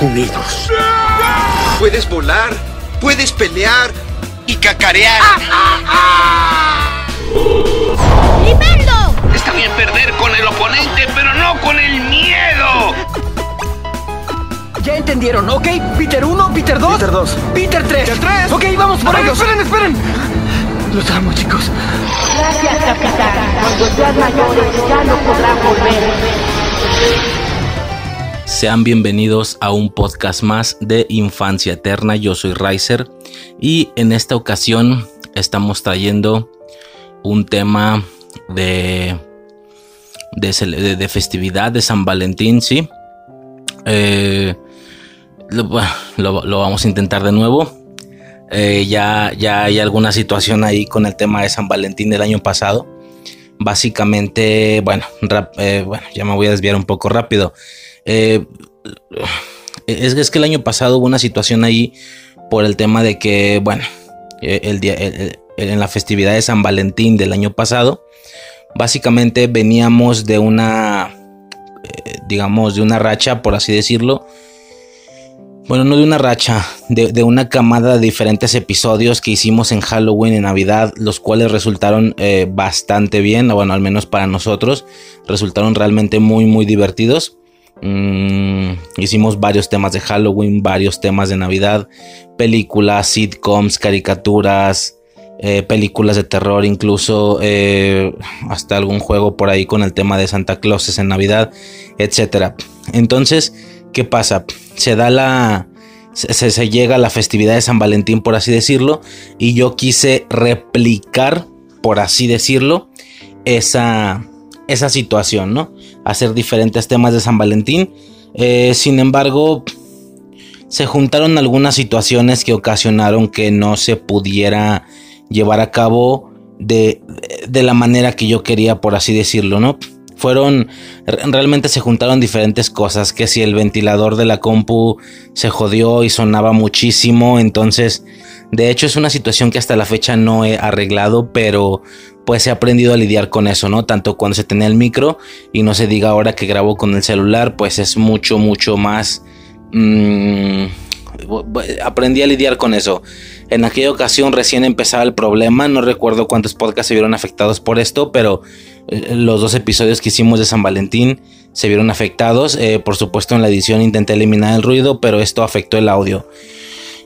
Unidos. Puedes volar, puedes pelear y cacarear. ¡Tremendo! Está bien perder con el oponente, pero no con el miedo. Ya entendieron, ¿ok? Peter 1, Peter 2. Peter 2. Peter 3. Peter 3. Ok, vamos por ellos. esperen, esperen. Los amo, chicos. Gracias, capitán. Cuando sean mayores ya no podrán volver. Sean bienvenidos a un podcast más de Infancia Eterna. Yo soy Riser y en esta ocasión estamos trayendo un tema de, de, festividad de San Valentín, sí. Eh, lo, vamos a intentar de nuevo. Eh, ya, ya hay alguna situación ahí con el tema de San Valentín del año pasado. Básicamente, bueno, eh, bueno, ya me voy a desviar un poco rápido. Eh, es, que el año pasado hubo una situación ahí por el tema de que, bueno, eh, el día, en la festividad de San Valentín del año pasado, básicamente veníamos de una, eh, digamos, de una racha, por así decirlo. Bueno, no de una racha, de, una camada de diferentes episodios que hicimos en Halloween y Navidad, los cuales resultaron bastante bien, o bueno, al menos para nosotros, resultaron realmente muy, muy divertidos. Mm, hicimos varios temas de Halloween, varios temas de Navidad, películas, sitcoms, caricaturas, eh, películas de terror, incluso eh, hasta algún juego por ahí con el tema de Santa Claus en Navidad, etcétera. Entonces, ¿qué pasa? Se da la. Se- se llega a la festividad de San Valentín, por así decirlo, y yo quise replicar, por así decirlo, esa, esa situación, ¿no? Hacer diferentes temas de San Valentín. Eh, sin embargo, se juntaron algunas situaciones que ocasionaron que no se pudiera llevar a cabo de, de la manera que yo quería, por así decirlo, ¿no? Fueron, re- realmente se juntaron diferentes cosas, que si el ventilador de la compu se jodió y sonaba muchísimo, entonces, de hecho es una situación que hasta la fecha no he arreglado, pero pues he aprendido a lidiar con eso, ¿no? Tanto cuando se tenía el micro y no se diga ahora que grabo con el celular, pues es mucho, mucho más... mm, aprendí a lidiar con eso. En aquella ocasión recién empezaba el problema, no recuerdo cuántos podcasts se vieron afectados por esto, pero eh, los dos episodios que hicimos de San Valentín se vieron afectados. Eh, por supuesto en la edición intenté eliminar el ruido, pero esto afectó el audio.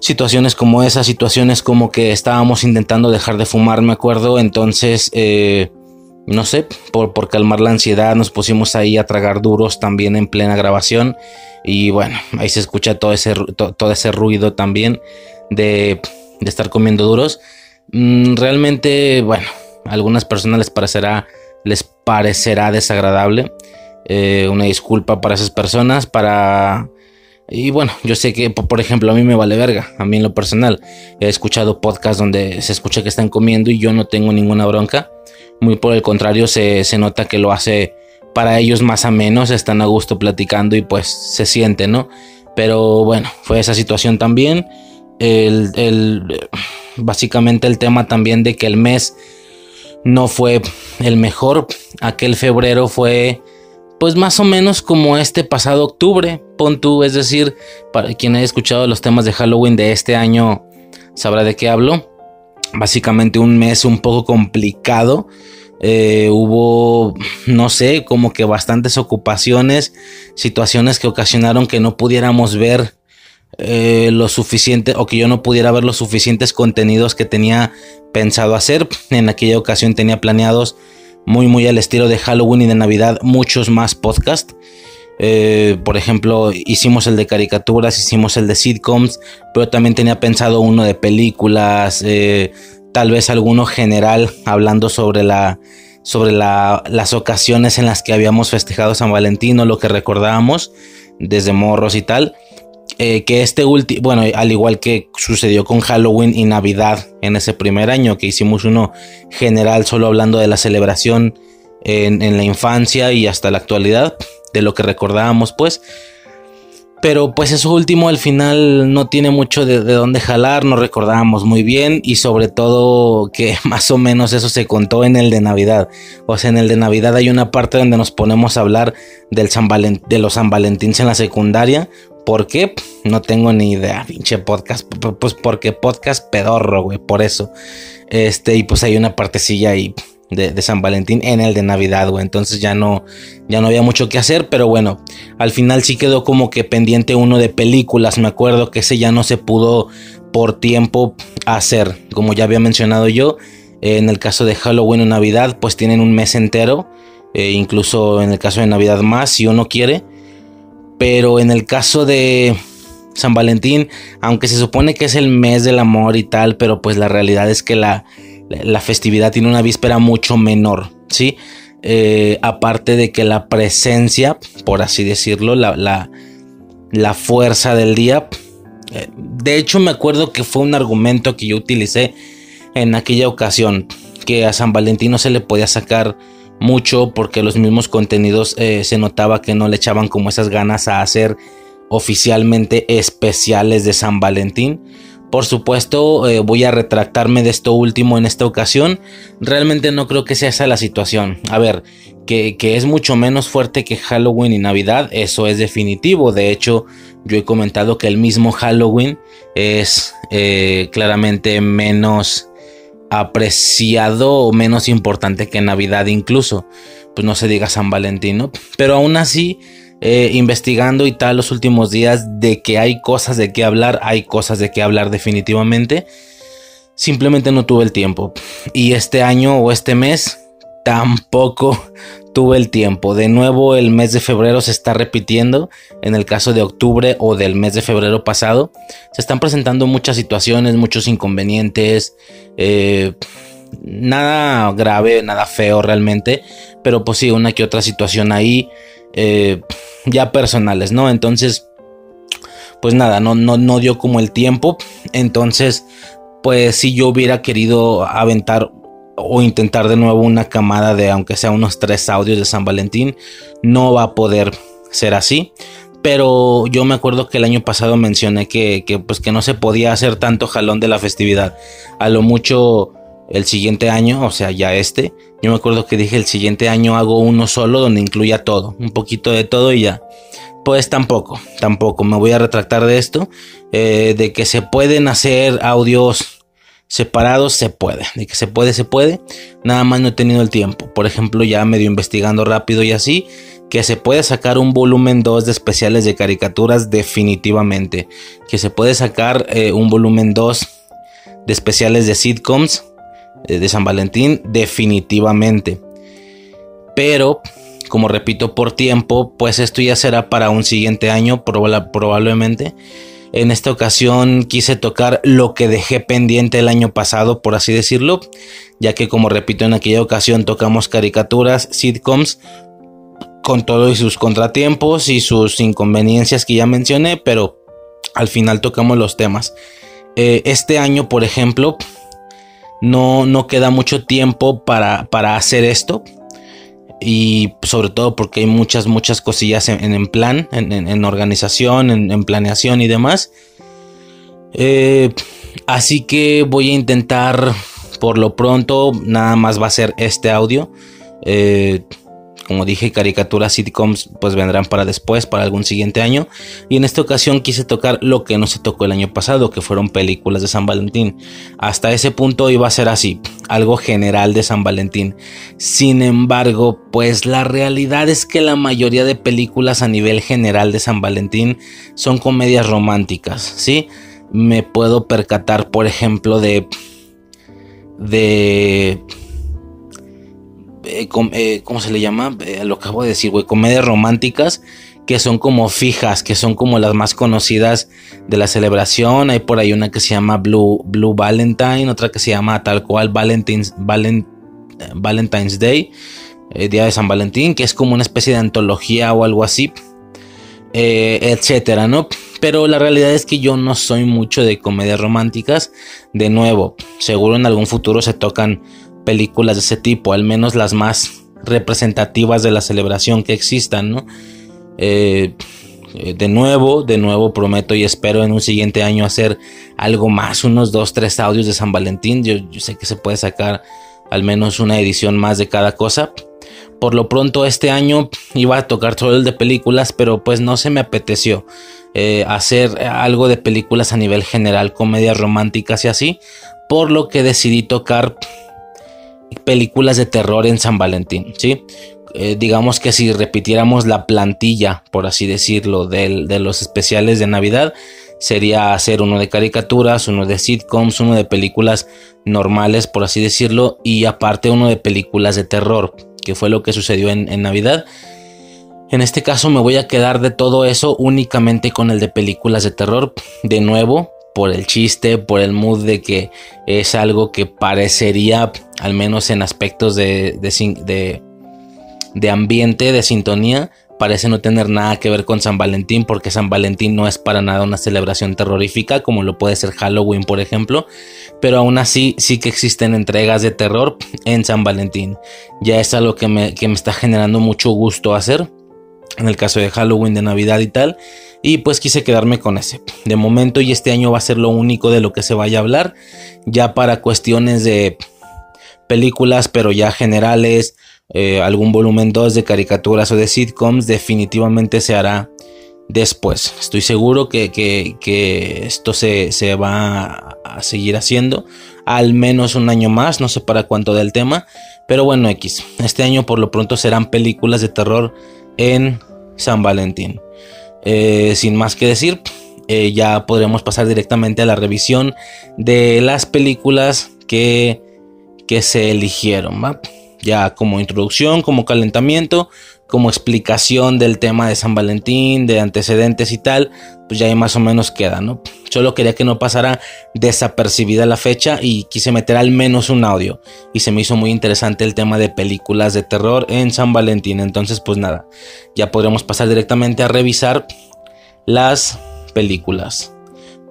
Situaciones como esas, situaciones como que estábamos intentando dejar de fumar, me acuerdo, entonces... eh, no sé, por, calmar la ansiedad nos pusimos ahí a tragar duros también en plena grabación y bueno, ahí se escucha todo ese, todo ese ruido también de, de estar comiendo duros. Mm, realmente, bueno, a algunas personas les parecerá, les parecerá desagradable. Eh, una disculpa para esas personas, para... Y bueno, yo sé que, po- por ejemplo, a mí me vale verga, a mí en lo personal. He escuchado podcasts donde se escucha que están comiendo y yo no tengo ninguna bronca. Muy por el contrario, se, se nota que lo hace para ellos más a menos, están a gusto platicando y pues se siente, ¿no? Pero bueno, fue esa situación también. El, el- básicamente el tema también de que el mes no fue el mejor. Aquel febrero fue pues más o menos como este pasado octubre, pon tú, es decir, para quien haya escuchado los temas de Halloween de este año sabrá de qué hablo. Básicamente un mes un poco complicado. Eh, hubo, no sé, como que bastantes ocupaciones, situaciones que ocasionaron que no pudiéramos ver eh, lo suficiente o que yo no pudiera ver los suficientes contenidos que tenía pensado hacer. En aquella ocasión tenía planeados muy muy al estilo de Halloween y de Navidad muchos más podcasts. Eh, por ejemplo, hicimos el de caricaturas, hicimos el de sitcoms, pero también tenía pensado uno de películas, eh, tal vez alguno general hablando sobre la sobre las ocasiones en las que habíamos festejado San Valentín o lo que recordábamos desde morros y tal. Eh, que este último, bueno, al igual que sucedió con Halloween y Navidad en ese primer año, que hicimos uno general solo hablando de la celebración en, en la infancia y hasta la actualidad, de lo que recordábamos, pues. Pero pues eso último al final no tiene mucho de, dónde jalar, no recordábamos muy bien y sobre todo que más o menos eso se contó en el de Navidad. O sea, en el de Navidad hay una parte donde nos ponemos a hablar del San de los San Valentines en la secundaria. ¿Por qué? No tengo ni idea, pinche podcast. Pues porque podcast pedorro, güey, por eso. Este, y pues hay una partecilla ahí de, San Valentín en el de Navidad, güey. Entonces ya no, ya no había mucho que hacer, pero bueno, al final sí quedó como que pendiente uno de películas. Me acuerdo que ese ya no se pudo por tiempo hacer, como ya había mencionado yo. en el caso de Halloween o Navidad, pues tienen un mes entero. Eh, incluso en el caso de Navidad más, si uno quiere. Pero en el caso de San Valentín, aunque se supone que es el mes del amor y tal, pero pues la realidad es que la, la festividad tiene una víspera mucho menor, ¿sí? Eh, aparte de que la presencia, por así decirlo, la, la, fuerza del día, eh, de hecho me acuerdo que fue un argumento que yo utilicé en aquella ocasión, que a San Valentín no se le podía sacar mucho porque los mismos contenidos eh, se notaba que no le echaban como esas ganas a hacer oficialmente especiales de San Valentín por supuesto, eh, voy a retractarme de esto último en esta ocasión. Realmente no creo que sea esa la situación. A ver, que, es mucho menos fuerte que Halloween y Navidad, eso es definitivo. De hecho, yo he comentado que el mismo Halloween es eh, claramente menos apreciado o menos importante que Navidad incluso. Pues no se diga San Valentín. Pero aún así eh, investigando y tal los últimos días de que hay cosas de qué hablar, hay cosas de qué hablar definitivamente. Simplemente no tuve el tiempo. Y este año o este mes tampoco tuve el tiempo. De nuevo el mes de febrero se está repitiendo. En el caso de octubre o del mes de febrero pasado, se están presentando muchas situaciones, muchos inconvenientes. Eh, nada grave, nada feo realmente. Pero pues sí, una que otra situación ahí. Eh, ya personales, ¿no? Entonces, pues nada, no, no, no dio como el tiempo. Entonces, pues si yo hubiera querido aventar o intentar de nuevo una camada de aunque sea unos tres audios de San Valentín, no va a poder ser así. Pero yo me acuerdo que el año pasado mencioné que, que, pues que no se podía hacer tanto jalón de la festividad. A lo mucho el siguiente año, o sea, ya este, yo me acuerdo que dije el siguiente año hago uno solo donde incluya todo, un poquito de todo y ya. Pues tampoco, tampoco, me voy a retractar de esto, eh, de que se pueden hacer audios separados, se puede, de que se puede, se puede, nada más no he tenido el tiempo, por ejemplo, ya medio investigando rápido y así, que se puede sacar un volumen 2 de especiales de caricaturas definitivamente, que se puede sacar eh, un volumen 2 de especiales de sitcoms, eh, de San Valentín, definitivamente. Pero, como repito, por tiempo, pues esto ya será para un siguiente año, probablemente. En esta ocasión quise tocar lo que dejé pendiente el año pasado, por así decirlo, ya que como repito en aquella ocasión tocamos caricaturas, sitcoms, con todos sus contratiempos y sus inconveniencias que ya mencioné, pero al final tocamos los temas. Eh, este año, por ejemplo, no, no queda mucho tiempo para, para hacer esto. Y sobre todo porque hay muchas, muchas cosillas en, plan, en, organización, en, planeación y demás. Eh, así que voy a intentar, por lo pronto, nada más va a ser este audio. Eh, como dije, caricaturas, sitcoms, pues vendrán para después, para algún siguiente año. Y en esta ocasión quise tocar lo que no se tocó el año pasado, que fueron películas de San Valentín. Hasta ese punto iba a ser así, algo general de San Valentín. Sin embargo, pues la realidad es que la mayoría de películas a nivel general de San Valentín son comedias románticas, ¿sí? Me puedo percatar, por ejemplo, de... de eh, eh, ¿cómo se le llama? Eh, lo acabo de decir, güey, comedias románticas que son como fijas, que son como las más conocidas de la celebración. Hay por ahí una que se llama Blue, Blue Valentine, otra que se llama tal cual Valentine's, Day, Día de San Valentín, que es como una especie de antología o algo así, etcétera, ¿no? Pero la realidad es que yo no soy mucho de comedias románticas. De nuevo, seguro en algún futuro se tocan películas de ese tipo, al menos las más representativas de la celebración que existan, ¿no? Eh, eh, de nuevo, de nuevo prometo y espero en un siguiente año hacer algo más, unos dos, tres audios de San Valentín. Yo, sé que se puede sacar al menos una edición más de cada cosa. Por lo pronto este año iba a tocar todo el de películas, pero pues no se me apeteció eh, hacer algo de películas a nivel general, comedias románticas y así, por lo que decidí tocar películas de terror en San Valentín, ¿sí? Eh, digamos que si repitiéramos la plantilla, por así decirlo, de los especiales de Navidad, sería hacer uno de caricaturas, uno de sitcoms, uno de películas normales, por así decirlo, y aparte uno de películas de terror, que fue lo que sucedió en, en Navidad. En este caso me voy a quedar de todo eso únicamente con el de películas de terror. De nuevo, por el chiste, por el mood de que es algo que parecería, al menos en aspectos de, de, ambiente, de sintonía, parece no tener nada que ver con San Valentín, porque San Valentín no es para nada una celebración terrorífica, como lo puede ser Halloween, por ejemplo, pero aún así sí que existen entregas de terror en San Valentín. Ya es algo que me, que me está generando mucho gusto hacer, en el caso de Halloween, de Navidad y tal, y pues quise quedarme con ese. De momento y este año va a ser lo único de lo que se vaya a hablar. Ya para cuestiones de películas, pero ya generales, eh, algún volumen 2 de caricaturas o de sitcoms, definitivamente se hará después. Estoy seguro que, esto se, se, va a seguir haciendo. Al menos un año más, no sé para cuánto del tema. Pero bueno, X. Este año por lo pronto serán películas de terror en San Valentín. Eh, sin más que decir, eh, ya podremos pasar directamente a la revisión de las películas que, que se eligieron. Ya como introducción, como calentamiento, como explicación del tema de San Valentín, de antecedentes y tal, pues ya ahí más o menos queda, ¿no? Solo quería que no pasara desapercibida la fecha y quise meter al menos un audio. Y se me hizo muy interesante el tema de películas de terror en San Valentín. Entonces, pues nada, ya podremos pasar directamente a revisar las películas.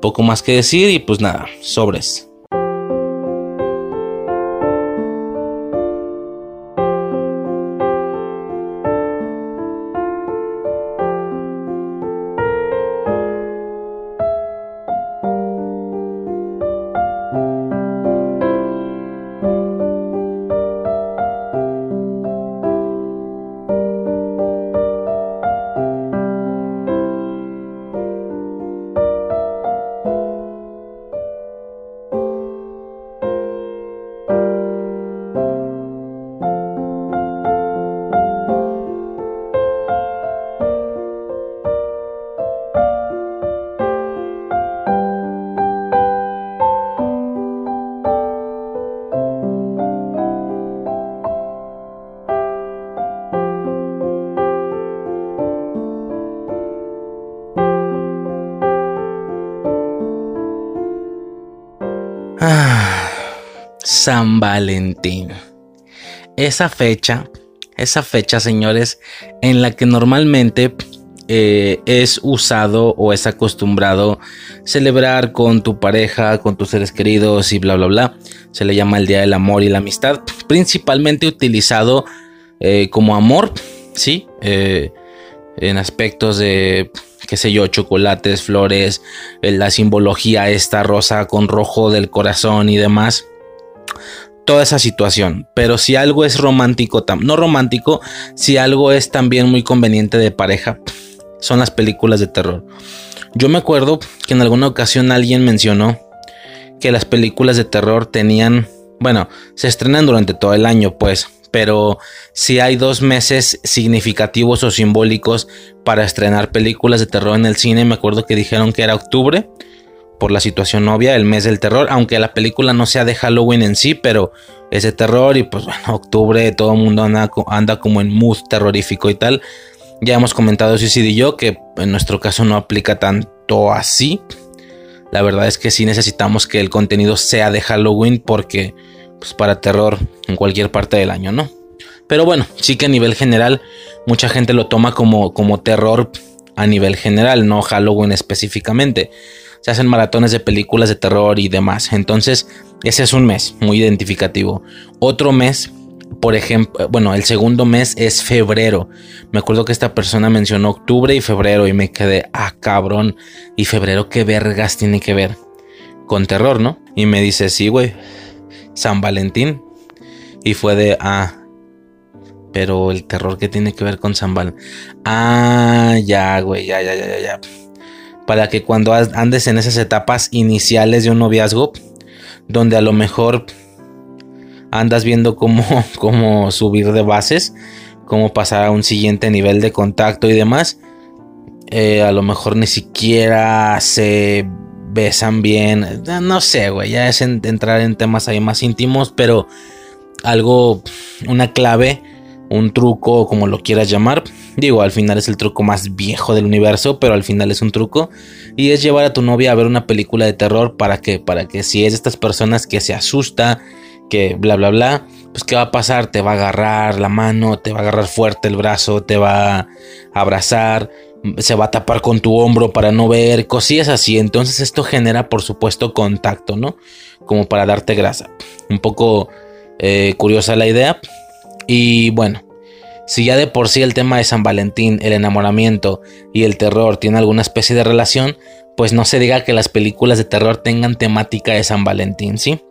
Poco más que decir y pues nada, sobres. San Valentín. Esa fecha, esa fecha, señores, en la que normalmente eh, es usado o es acostumbrado celebrar con tu pareja, con tus seres queridos y bla, bla, bla. Se le llama el Día del Amor y la Amistad. Principalmente utilizado eh, como amor, ¿sí? Eh, en aspectos de, qué sé yo, chocolates, flores, la simbología esta rosa con rojo del corazón y demás toda esa situación. Pero si algo es romántico, no romántico, si algo es también muy conveniente de pareja, son las películas de terror. Yo me acuerdo que en alguna ocasión alguien mencionó que las películas de terror tenían, bueno, se estrenan durante todo el año, pues, pero si hay dos meses significativos o simbólicos para estrenar películas de terror en el cine, me acuerdo que dijeron que era octubre por la situación obvia, el mes del terror, aunque la película no sea de Halloween en sí, pero es de terror y pues bueno, octubre todo el mundo anda, anda como en mood terrorífico y tal. Ya hemos comentado Suicide y yo que en nuestro caso no aplica tanto así. La verdad es que sí necesitamos que el contenido sea de Halloween porque pues, para terror en cualquier parte del año, ¿no? Pero bueno, sí que a nivel general mucha gente lo toma como, como terror a nivel general, no Halloween específicamente. Se hacen maratones de películas de terror y demás. Entonces, ese es un mes muy identificativo. Otro mes, por ejemplo, bueno, el segundo mes es febrero. Me acuerdo que esta persona mencionó octubre y febrero y me quedé, ah, cabrón. ¿Y febrero qué vergas tiene que ver? Con terror, ¿no? Y me dice, sí, güey. San Valentín. Y fue de, ah, pero el terror que tiene que ver con San Valentín. Ah, ya, güey, ya, ya, ya, ya, ya. Para que cuando andes en esas etapas iniciales de un noviazgo, donde a lo mejor andas viendo cómo, cómo subir de bases, cómo pasar a un siguiente nivel de contacto y demás, eh, a lo mejor ni siquiera se besan bien. No sé, güey, ya es entrar en temas ahí más íntimos, pero algo, una clave un truco, como lo quieras llamar. Digo, al final es el truco más viejo del universo, pero al final es un truco. Y es llevar a tu novia a ver una película de terror para que, para que si es de estas personas que se asusta, que bla, bla, bla, pues ¿qué va a pasar? Te va a agarrar la mano, te va a agarrar fuerte el brazo, te va a abrazar, se va a tapar con tu hombro para no ver, cosillas así. Entonces esto genera, por supuesto, contacto, ¿no? Como para darte grasa. Un poco eh, curiosa la idea, y bueno, si ya de por sí el tema de San Valentín, el enamoramiento y el terror tiene alguna especie de relación, pues no se diga que las películas de terror tengan temática de San Valentín, ¿sí?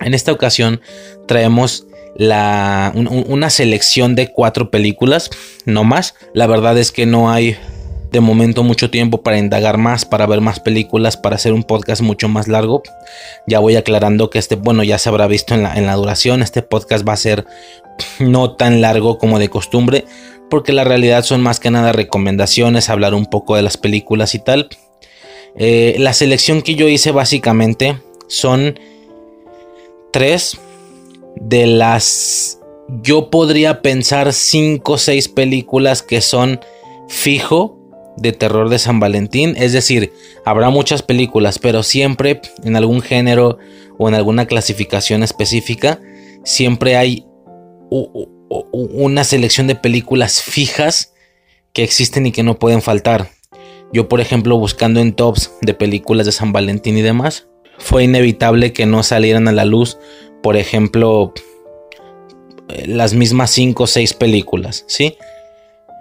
En esta ocasión traemos la, una selección de cuatro películas, no más. La verdad es que no hay de momento mucho tiempo para indagar más, para ver más películas, para hacer un podcast mucho más largo. Ya voy aclarando que este, bueno, ya se habrá visto en la, duración, este podcast va a ser no tan largo como de costumbre, porque la realidad son más que nada recomendaciones, hablar un poco de las películas y tal. Eh, la selección que yo hice básicamente son tres de las... Yo podría pensar cinco o seis películas que son fijo de terror de San Valentín. Es decir, habrá muchas películas, pero siempre en algún género o en alguna clasificación específica, siempre hay una selección de películas fijas que existen y que no pueden faltar. Yo, por ejemplo, buscando en tops de películas de San Valentín y demás, fue inevitable que no salieran a la luz, por ejemplo, eh, las mismas 5 o 6 películas, ¿sí?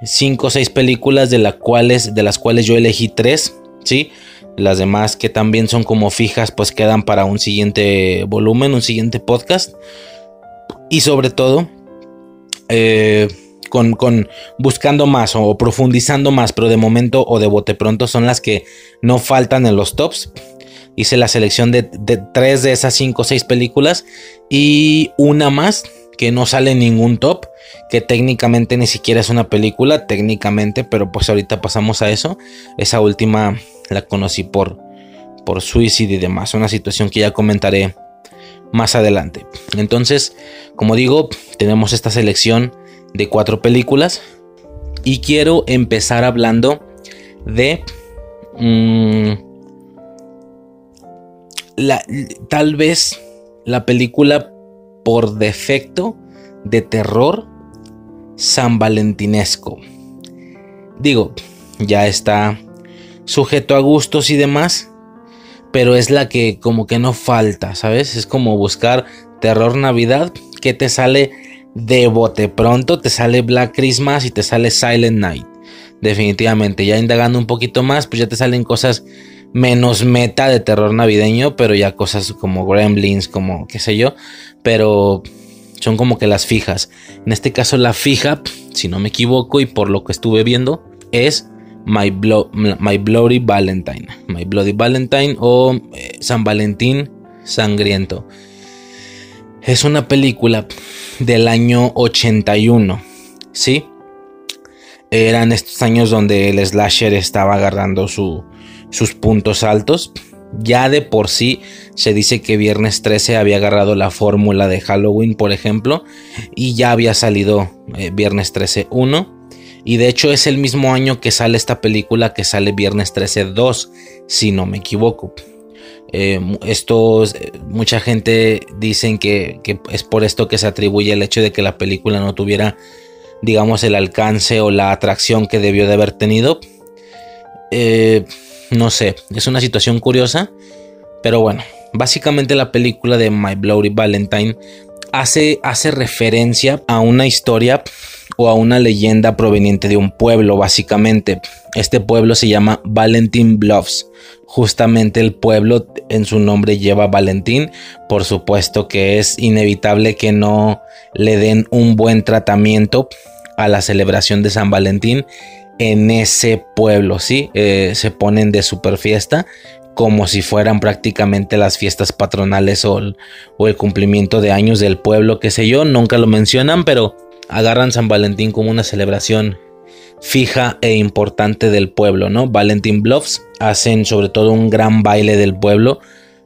5 o 6 películas de, cuales, de las cuales yo elegí 3, ¿sí? Las demás que también son como fijas, pues quedan para un siguiente volumen, un siguiente podcast. Y sobre todo, eh, con, buscando más o, profundizando más, pero de momento o de bote pronto son las que no faltan en los tops. Hice la selección de, tres de esas cinco o seis películas y una más que no sale ningún top, que técnicamente ni siquiera es una película, técnicamente, pero pues ahorita pasamos a eso. Esa última la conocí por, por suicidio y demás, una situación que ya comentaré más adelante. Entonces, como digo, tenemos esta selección de cuatro películas y quiero empezar hablando de mm, la, tal vez la película por defecto de terror san valentinesco. Digo, ya está sujeto a gustos y demás, pero es la que como que no falta, ¿sabes? Es como buscar terror Navidad que te sale de bote pronto, te sale Black Christmas y te sale Silent Night. Definitivamente, ya indagando un poquito más, pues ya te salen cosas menos meta de terror navideño, pero ya cosas como Gremlins, como qué sé yo, pero son como que las fijas. En este caso la fija, si no me equivoco y por lo que estuve viendo, es My, Bloody Valentine. My Bloody Valentine o eh, San Valentín Sangriento. Es una película del año 81. ¿Sí? Eran estos años donde el slasher estaba agarrando sus puntos altos. Ya de por sí se dice que Viernes 13 había agarrado la fórmula de Halloween, por ejemplo, y ya había salido eh, Viernes 13 1 y de hecho es el mismo año que sale esta película que sale Viernes 13 2, si no me equivoco. Eh, esto, mucha gente dicen que, es por esto que se atribuye el hecho de que la película no tuviera, digamos, el alcance o la atracción que debió de haber tenido. Eh, no sé, es una situación curiosa, pero bueno, básicamente la película de My Bloody Valentine hace, hace referencia a una historia o a una leyenda proveniente de un pueblo, básicamente. Este pueblo se llama Valentin Bluffs. Justamente el pueblo en su nombre lleva Valentín. Por supuesto que es inevitable que no le den un buen tratamiento a la celebración de San Valentín en ese pueblo, ¿sí? Eh, se ponen de super fiesta como si fueran prácticamente las fiestas patronales o el, cumplimiento de años del pueblo, qué sé yo, nunca lo mencionan, pero agarran San Valentín como una celebración fija e importante del pueblo, ¿no? Valentín Bluffs hacen sobre todo un gran baile del pueblo.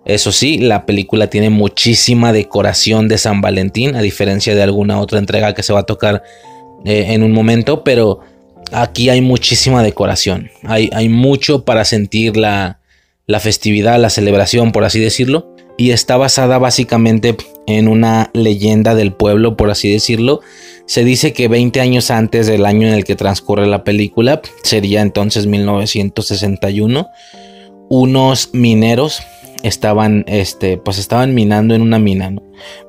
Eso sí, la película tiene muchísima decoración de San Valentín, a diferencia de alguna otra entrega que se va a tocar eh, en un momento, pero aquí hay muchísima decoración. Hay, hay mucho para sentir la, la festividad, la celebración, por así decirlo. Y está basada básicamente en una leyenda del pueblo, por así decirlo, se dice que 20 años antes del año en el que transcurre la película, sería entonces 1961, unos mineros estaban, este, pues estaban minando en una mina,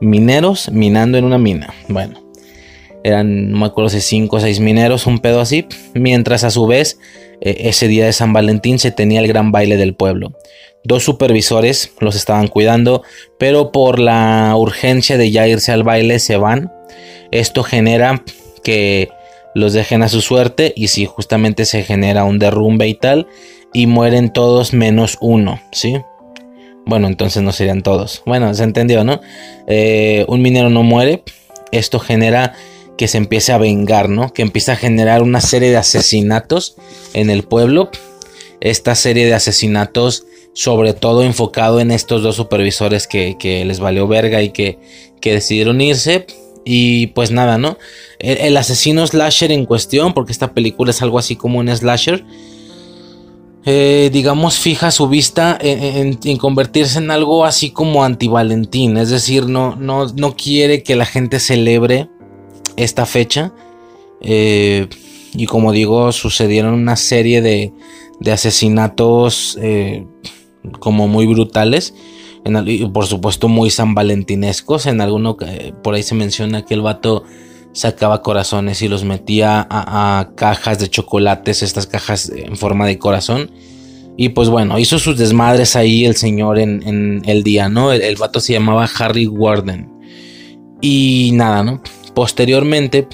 Mineros minando en una mina. Bueno, eran, no me acuerdo si 5 o 6 mineros, un pedo así, mientras a su vez eh, ese día de San Valentín se tenía el gran baile del pueblo. Dos supervisores los estaban cuidando, pero por la urgencia de ya irse al baile se van esto genera que los dejen a su suerte y si justamente se genera un derrumbe y tal y mueren todos menos uno, ¿sí? Bueno, entonces no serían todos. Bueno, se entendió, ¿no? Eh, un minero no muere. Esto genera que se empiece a vengar, ¿no? Que empieza a generar una serie de asesinatos en el pueblo. Esta serie de asesinatos, sobre todo enfocado en estos dos supervisores que, les valió verga y que, que decidieron irse y pues nada, ¿no? El, asesino slasher en cuestión, porque esta película es algo así como un slasher, eh, digamos, fija su vista en, convertirse en algo así como anti-Valentín. Es decir, no, no, no, quiere que la gente celebre esta fecha. Eh, y como digo, sucedieron una serie de, de asesinatos eh, como muy brutales y por supuesto muy san valentinescos. En alguno por ahí se menciona que el vato sacaba corazones y los metía a, cajas de chocolates, estas cajas en forma de corazón. Y pues bueno, hizo sus desmadres ahí el señor en, el día, ¿no? El, el, vato se llamaba Harry Warden. Y nada, ¿no? Posteriormente,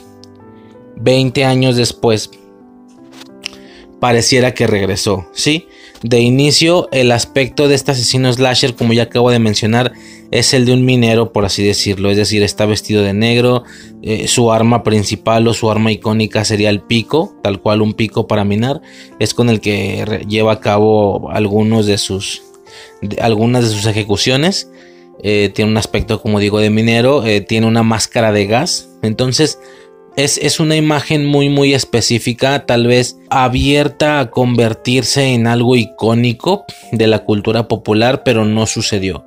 20 años después, pareciera que regresó, ¿sí? De inicio, el aspecto de este asesino slasher, como ya acabo de mencionar, es el de un minero, por así decirlo. Es decir, está vestido de negro. Eh, su arma principal o su arma icónica sería el pico, tal cual un pico para minar. Es con el que lleva a cabo algunas de sus ejecuciones. Eh, tiene un aspecto, como digo, de minero. Eh, tiene una máscara de gas. Entonces, es, una imagen muy muy específica, tal vez abierta a convertirse en algo icónico de la cultura popular, pero no sucedió.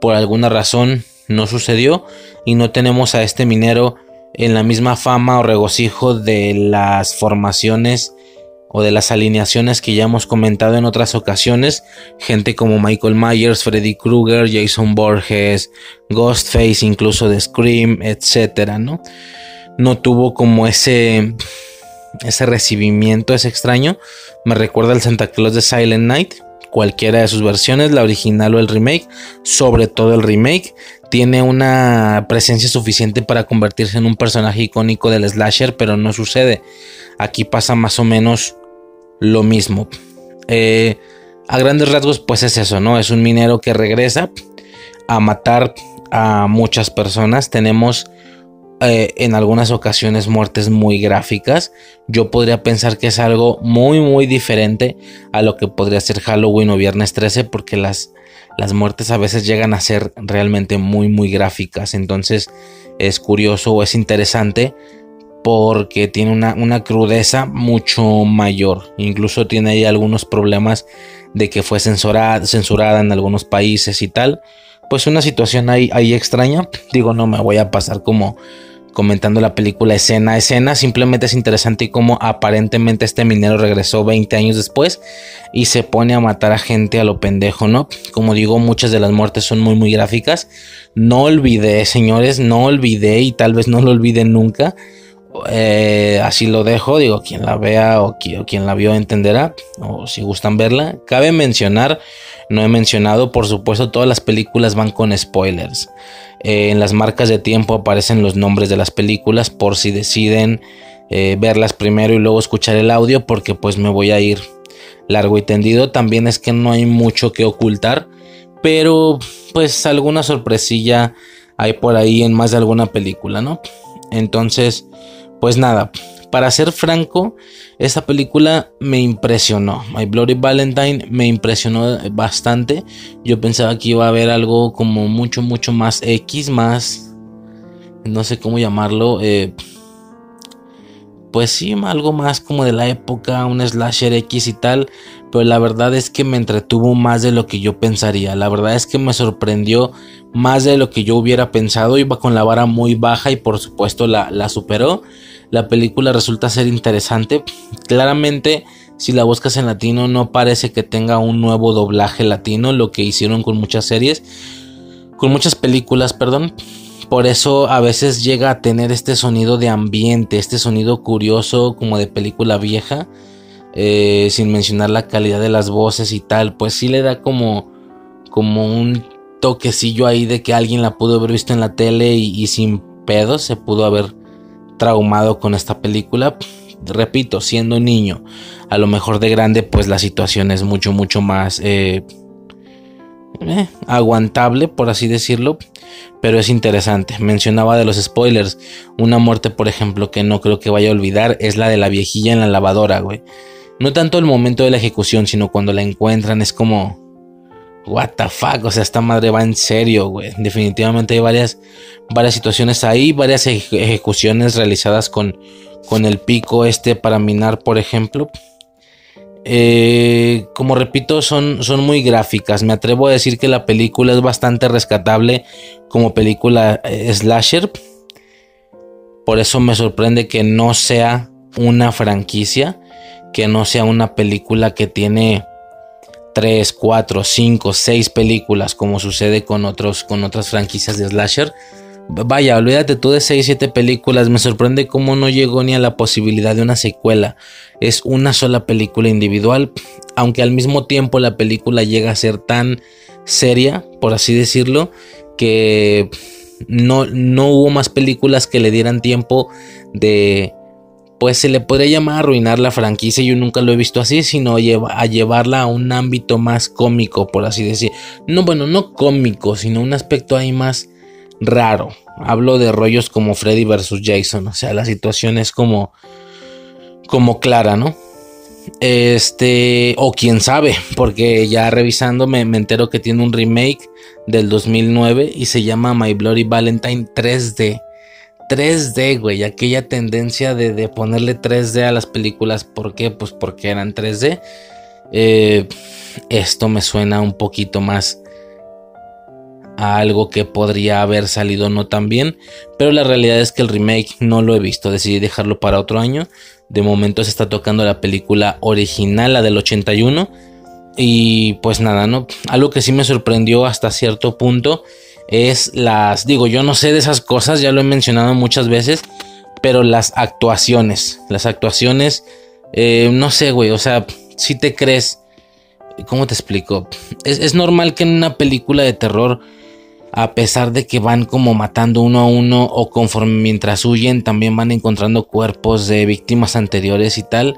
Por alguna razón no sucedió y no tenemos a este minero en la misma fama o regocijo de las formaciones o de las alineaciones que ya hemos comentado en otras ocasiones, gente como Michael Myers, Freddy Krueger, Jason Borges, Ghostface, incluso de Scream, etcétera, ¿no? no tuvo como ese ese recibimiento es extraño. Me recuerda al Santa Claus de Silent Night. Cualquiera de sus versiones, la original o el remake, sobre todo el remake, tiene una presencia suficiente para convertirse en un personaje icónico del slasher, pero no sucede. Aquí pasa más o menos lo mismo. Eh, a grandes rasgos, pues es eso, ¿no? Es un minero que regresa a matar a muchas personas. Tenemos eh, en algunas ocasiones muertes muy gráficas. Yo podría pensar que es algo muy muy diferente a lo que podría ser Halloween o Viernes 13 porque las, las muertes a veces llegan a ser realmente muy muy gráficas. Entonces es curioso o es interesante porque tiene una, una, crudeza mucho mayor. Incluso tiene ahí algunos problemas de que fue censurada, censurada en algunos países y tal. Pues una situación ahí, ahí extraña. Digo, no me voy a pasar como comentando la película escena a escena. Simplemente es interesante cómo aparentemente este minero regresó 20 años después y se pone a matar a gente a lo pendejo, ¿no? Como digo, muchas de las muertes son muy, muy gráficas. No olvidé, señores, no olvidé y tal vez no lo olviden nunca. Eh, así lo dejo, digo, quien la vea o quien la vio entenderá, o si gustan verla. Cabe mencionar, no he mencionado, por supuesto, todas las películas van con spoilers. Eh, en las marcas de tiempo aparecen los nombres de las películas por si deciden eh, verlas primero y luego escuchar el audio porque pues me voy a ir largo y tendido. También es que no hay mucho que ocultar, pero pues alguna sorpresilla hay por ahí en más de alguna película, ¿no? Entonces, pues nada, para ser franco, esta película me impresionó. My Bloody Valentine me impresionó bastante. Yo pensaba que iba a haber algo como mucho, mucho más X, más... No sé cómo llamarlo. Eh, pues sí, algo más como de la época, un slasher X y tal. Pero la verdad es que me entretuvo más de lo que yo pensaría. La verdad es que me sorprendió más de lo que yo hubiera pensado. Iba con la vara muy baja y por supuesto la, la superó la película resulta ser interesante. Claramente, si la buscas en latino, no parece que tenga un nuevo doblaje latino, lo que hicieron con muchas series, con muchas películas, perdón. Por eso a veces llega a tener este sonido de ambiente, este sonido curioso como de película vieja, eh, sin mencionar la calidad de las voces y tal, pues sí le da como, como un toquecillo ahí de que alguien la pudo haber visto en la tele y, sin pedos se pudo haber traumado con esta película. Repito, siendo niño, a lo mejor de grande, pues la situación es mucho, mucho más eh, eh, aguantable, por así decirlo. Pero es interesante. Mencionaba de los spoilers. Una muerte, por ejemplo, que no creo que vaya a olvidar es la de la viejilla en la lavadora, güey. No tanto el momento de la ejecución, sino cuando la encuentran, es como. What the fuck, o sea, esta madre va en serio, güey. Definitivamente hay varias, varias situaciones ahí, varias ejecuciones realizadas con, con el pico este para minar, por ejemplo. Eh, como repito, son, son muy gráficas. Me atrevo a decir que la película es bastante rescatable como película eh, slasher. Por eso me sorprende que no sea una franquicia, que no sea una película que tiene 3, 4, 5, 6 películas como sucede con, otros, con otras franquicias de slasher. Vaya, olvídate tú de 6, 7 películas. Me sorprende cómo no llegó ni a la posibilidad de una secuela. Es una sola película individual. Aunque al mismo tiempo la película llega a ser tan seria, por así decirlo, que no, no hubo más películas que le dieran tiempo de pues se le podría llamar arruinar la franquicia, yo nunca lo he visto así, sino a llevarla a un ámbito más cómico, por así decir. No, bueno, no cómico, sino un aspecto ahí más raro. Hablo de rollos como Freddy versus Jason, o sea, la situación es como como clara, ¿no? Este, o quién sabe, porque ya revisando me, entero que tiene un remake del 2009 y se llama My Bloody Valentine 3D. 3D, güey, aquella tendencia de, ponerle 3D a las películas. ¿Por qué? Pues porque eran 3D. Eh, esto me suena un poquito más a algo que podría haber salido no tan bien. Pero la realidad es que el remake no lo he visto. Decidí dejarlo para otro año. De momento se está tocando la película original, la del 81. Y pues nada, ¿no? Algo que sí me sorprendió hasta cierto punto es las, digo, yo no sé de esas cosas, ya lo he mencionado muchas veces, pero las actuaciones, las actuaciones, eh, no sé, güey, o sea, si te crees, ¿cómo te explico? Es, normal que en una película de terror, a pesar de que van como matando uno a uno o conforme mientras huyen, también van encontrando cuerpos de víctimas anteriores y tal.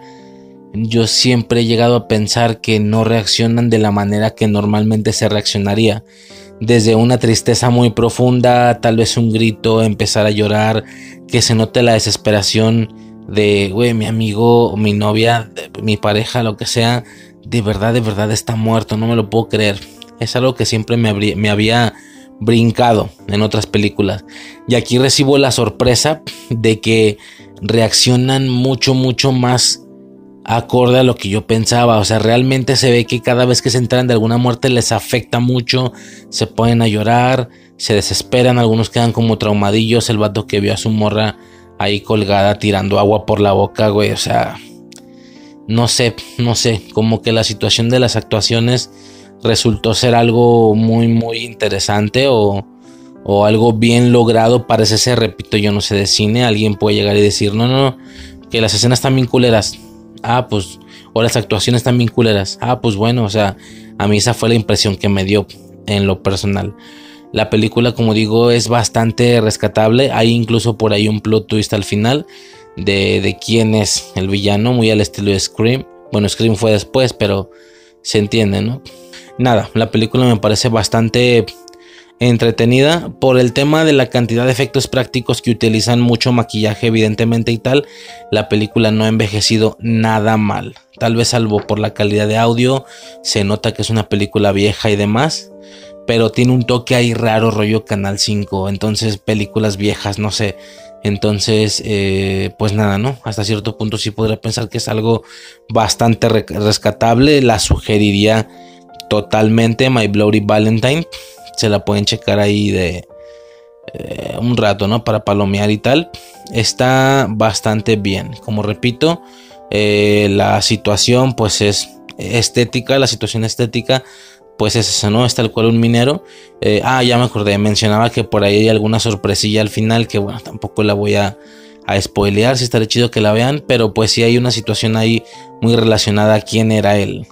Yo siempre he llegado a pensar que no reaccionan de la manera que normalmente se reaccionaría desde una tristeza muy profunda, tal vez un grito, empezar a llorar, que se note la desesperación de, güey, mi amigo, mi novia, mi pareja, lo que sea, de verdad, de verdad está muerto, no me lo puedo creer. Es algo que siempre me, me había brincado en otras películas. Y aquí recibo la sorpresa de que reaccionan mucho, mucho más acorde a lo que yo pensaba. O sea, realmente se ve que cada vez que se enteran de alguna muerte les afecta mucho, se ponen a llorar, se desesperan, algunos quedan como traumadillos. El vato que vio a su morra ahí colgada tirando agua por la boca, güey. O sea, no sé, no sé, como que la situación de las actuaciones resultó ser algo muy, muy interesante o, o algo bien logrado. Parece ser, repito, yo no sé de cine. Alguien puede llegar y decir, no, no, que las escenas están bien culeras. Ah, pues, o las actuaciones bien culeras. Ah, pues bueno, o sea, a mí esa fue la impresión que me dio en lo personal. La película, como digo, es bastante rescatable. Hay incluso por ahí un plot twist al final de, de quién es el villano, muy al estilo de Scream. Bueno, Scream fue después, pero se entiende, ¿no? Nada, la película me parece bastante entretenida por el tema de la cantidad de efectos prácticos que utilizan mucho maquillaje evidentemente y tal la película no ha envejecido nada mal tal vez salvo por la calidad de audio se nota que es una película vieja y demás pero tiene un toque ahí raro rollo canal 5 entonces películas viejas no sé entonces, eh, pues nada, ¿no? Hasta cierto punto sí podría pensar que es algo bastante rescatable. La sugeriría totalmente My Bloody Valentine. Se la pueden checar ahí de eh, un rato, ¿no? Para palomear y tal. Está bastante bien. Como repito, eh, la situación pues es estética, la situación estética pues es eso, ¿no? Es tal cual un minero. Eh, ah, ya me acordé, mencionaba que por ahí hay alguna sorpresilla al final, que bueno, tampoco la voy a, a spoilear, si estaré chido que la vean, pero pues sí hay una situación ahí muy relacionada a quién era el,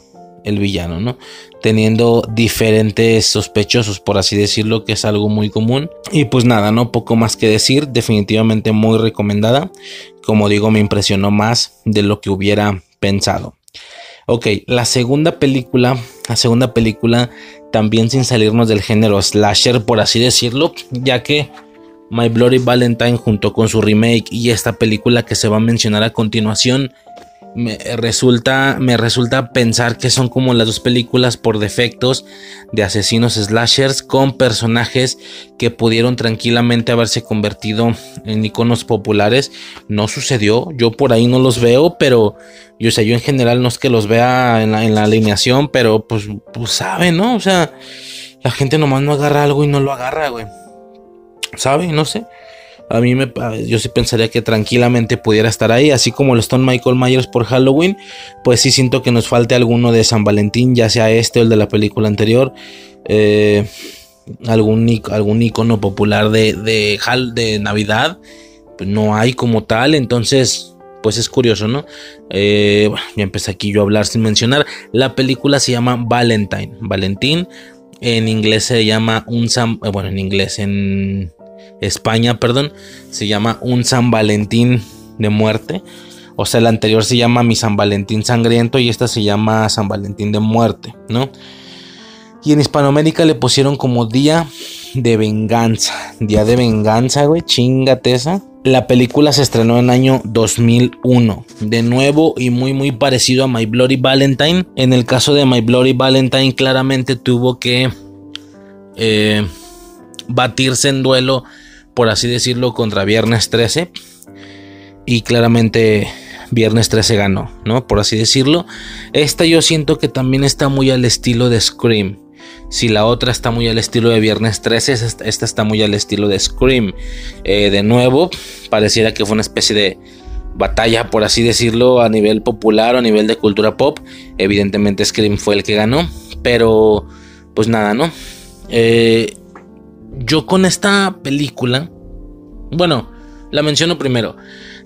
el villano, ¿no? Teniendo diferentes sospechosos, por así decirlo, que es algo muy común. Y pues nada, no poco más que decir, definitivamente muy recomendada. Como digo, me impresionó más de lo que hubiera pensado. Ok, la segunda película, la segunda película también sin salirnos del género slasher, por así decirlo, ya que My Bloody Valentine junto con su remake y esta película que se va a mencionar a continuación me resulta, me resulta pensar que son como las dos películas por defectos de asesinos slashers con personajes que pudieron tranquilamente haberse convertido en iconos populares. No sucedió, yo por ahí no los veo, pero yo sé, yo en general no es que los vea en la, en la alineación, pero pues, pues sabe, ¿no? O sea, la gente nomás no agarra algo y no lo agarra, güey. ¿Sabe? No sé a mí me, yo sí pensaría que tranquilamente pudiera estar ahí, así como lo están Michael Myers por Halloween, pues sí siento que nos falte alguno de San Valentín, ya sea este o el de la película anterior, eh, algún, algún icono popular de, de, Navidad, pues no hay como tal, entonces pues es curioso, ¿no? Eh, ya empecé aquí yo a hablar sin mencionar. La película se llama Valentine. Valentín. En inglés se llama un San. Eh, bueno, en inglés, en España, perdón, se llama Un San Valentín de muerte. O sea, el anterior se llama Mi San Valentín Sangriento y esta se llama San Valentín de muerte, ¿no? Y en Hispanoamérica le pusieron como Día de Venganza. Día de Venganza, güey, chingate esa. La película se estrenó en año 2001. De nuevo y muy muy parecido a My Bloody Valentine. En el caso de My Bloody Valentine claramente tuvo que eh, batirse en duelo por así decirlo, contra Viernes 13. Y claramente Viernes 13 ganó, ¿no? Por así decirlo. Esta yo siento que también está muy al estilo de Scream. Si la otra está muy al estilo de Viernes 13, esta está muy al estilo de Scream. Eh, de nuevo, pareciera que fue una especie de batalla, por así decirlo, a nivel popular o a nivel de cultura pop. Evidentemente Scream fue el que ganó, pero pues nada, ¿no? Eh, yo con esta película, bueno, la menciono primero.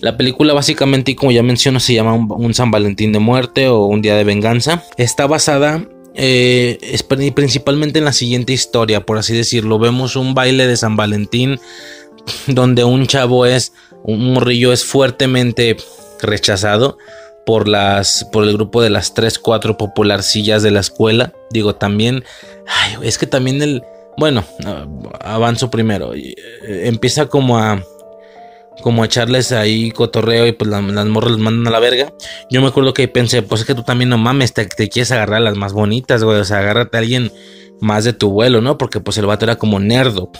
La película básicamente, y como ya menciono, se llama un, San Valentín de muerte o un día de venganza. Está basada eh, principalmente en la siguiente historia, por así decirlo. Vemos un baile de San Valentín donde un chavo es, un morrillo es fuertemente rechazado por las por el grupo de las 3 4 popularcillas de la escuela. Digo, también es que también el bueno, avanzo primero. Eh, empieza como a como a echarles ahí cotorreo y pues las, morras los mandan a la verga. Yo me acuerdo que pensé, pues es que tú también no mames, te, quieres agarrar a las más bonitas, güey. O sea, agárrate a alguien más de tu vuelo, ¿no? Porque pues el vato era como nerdo.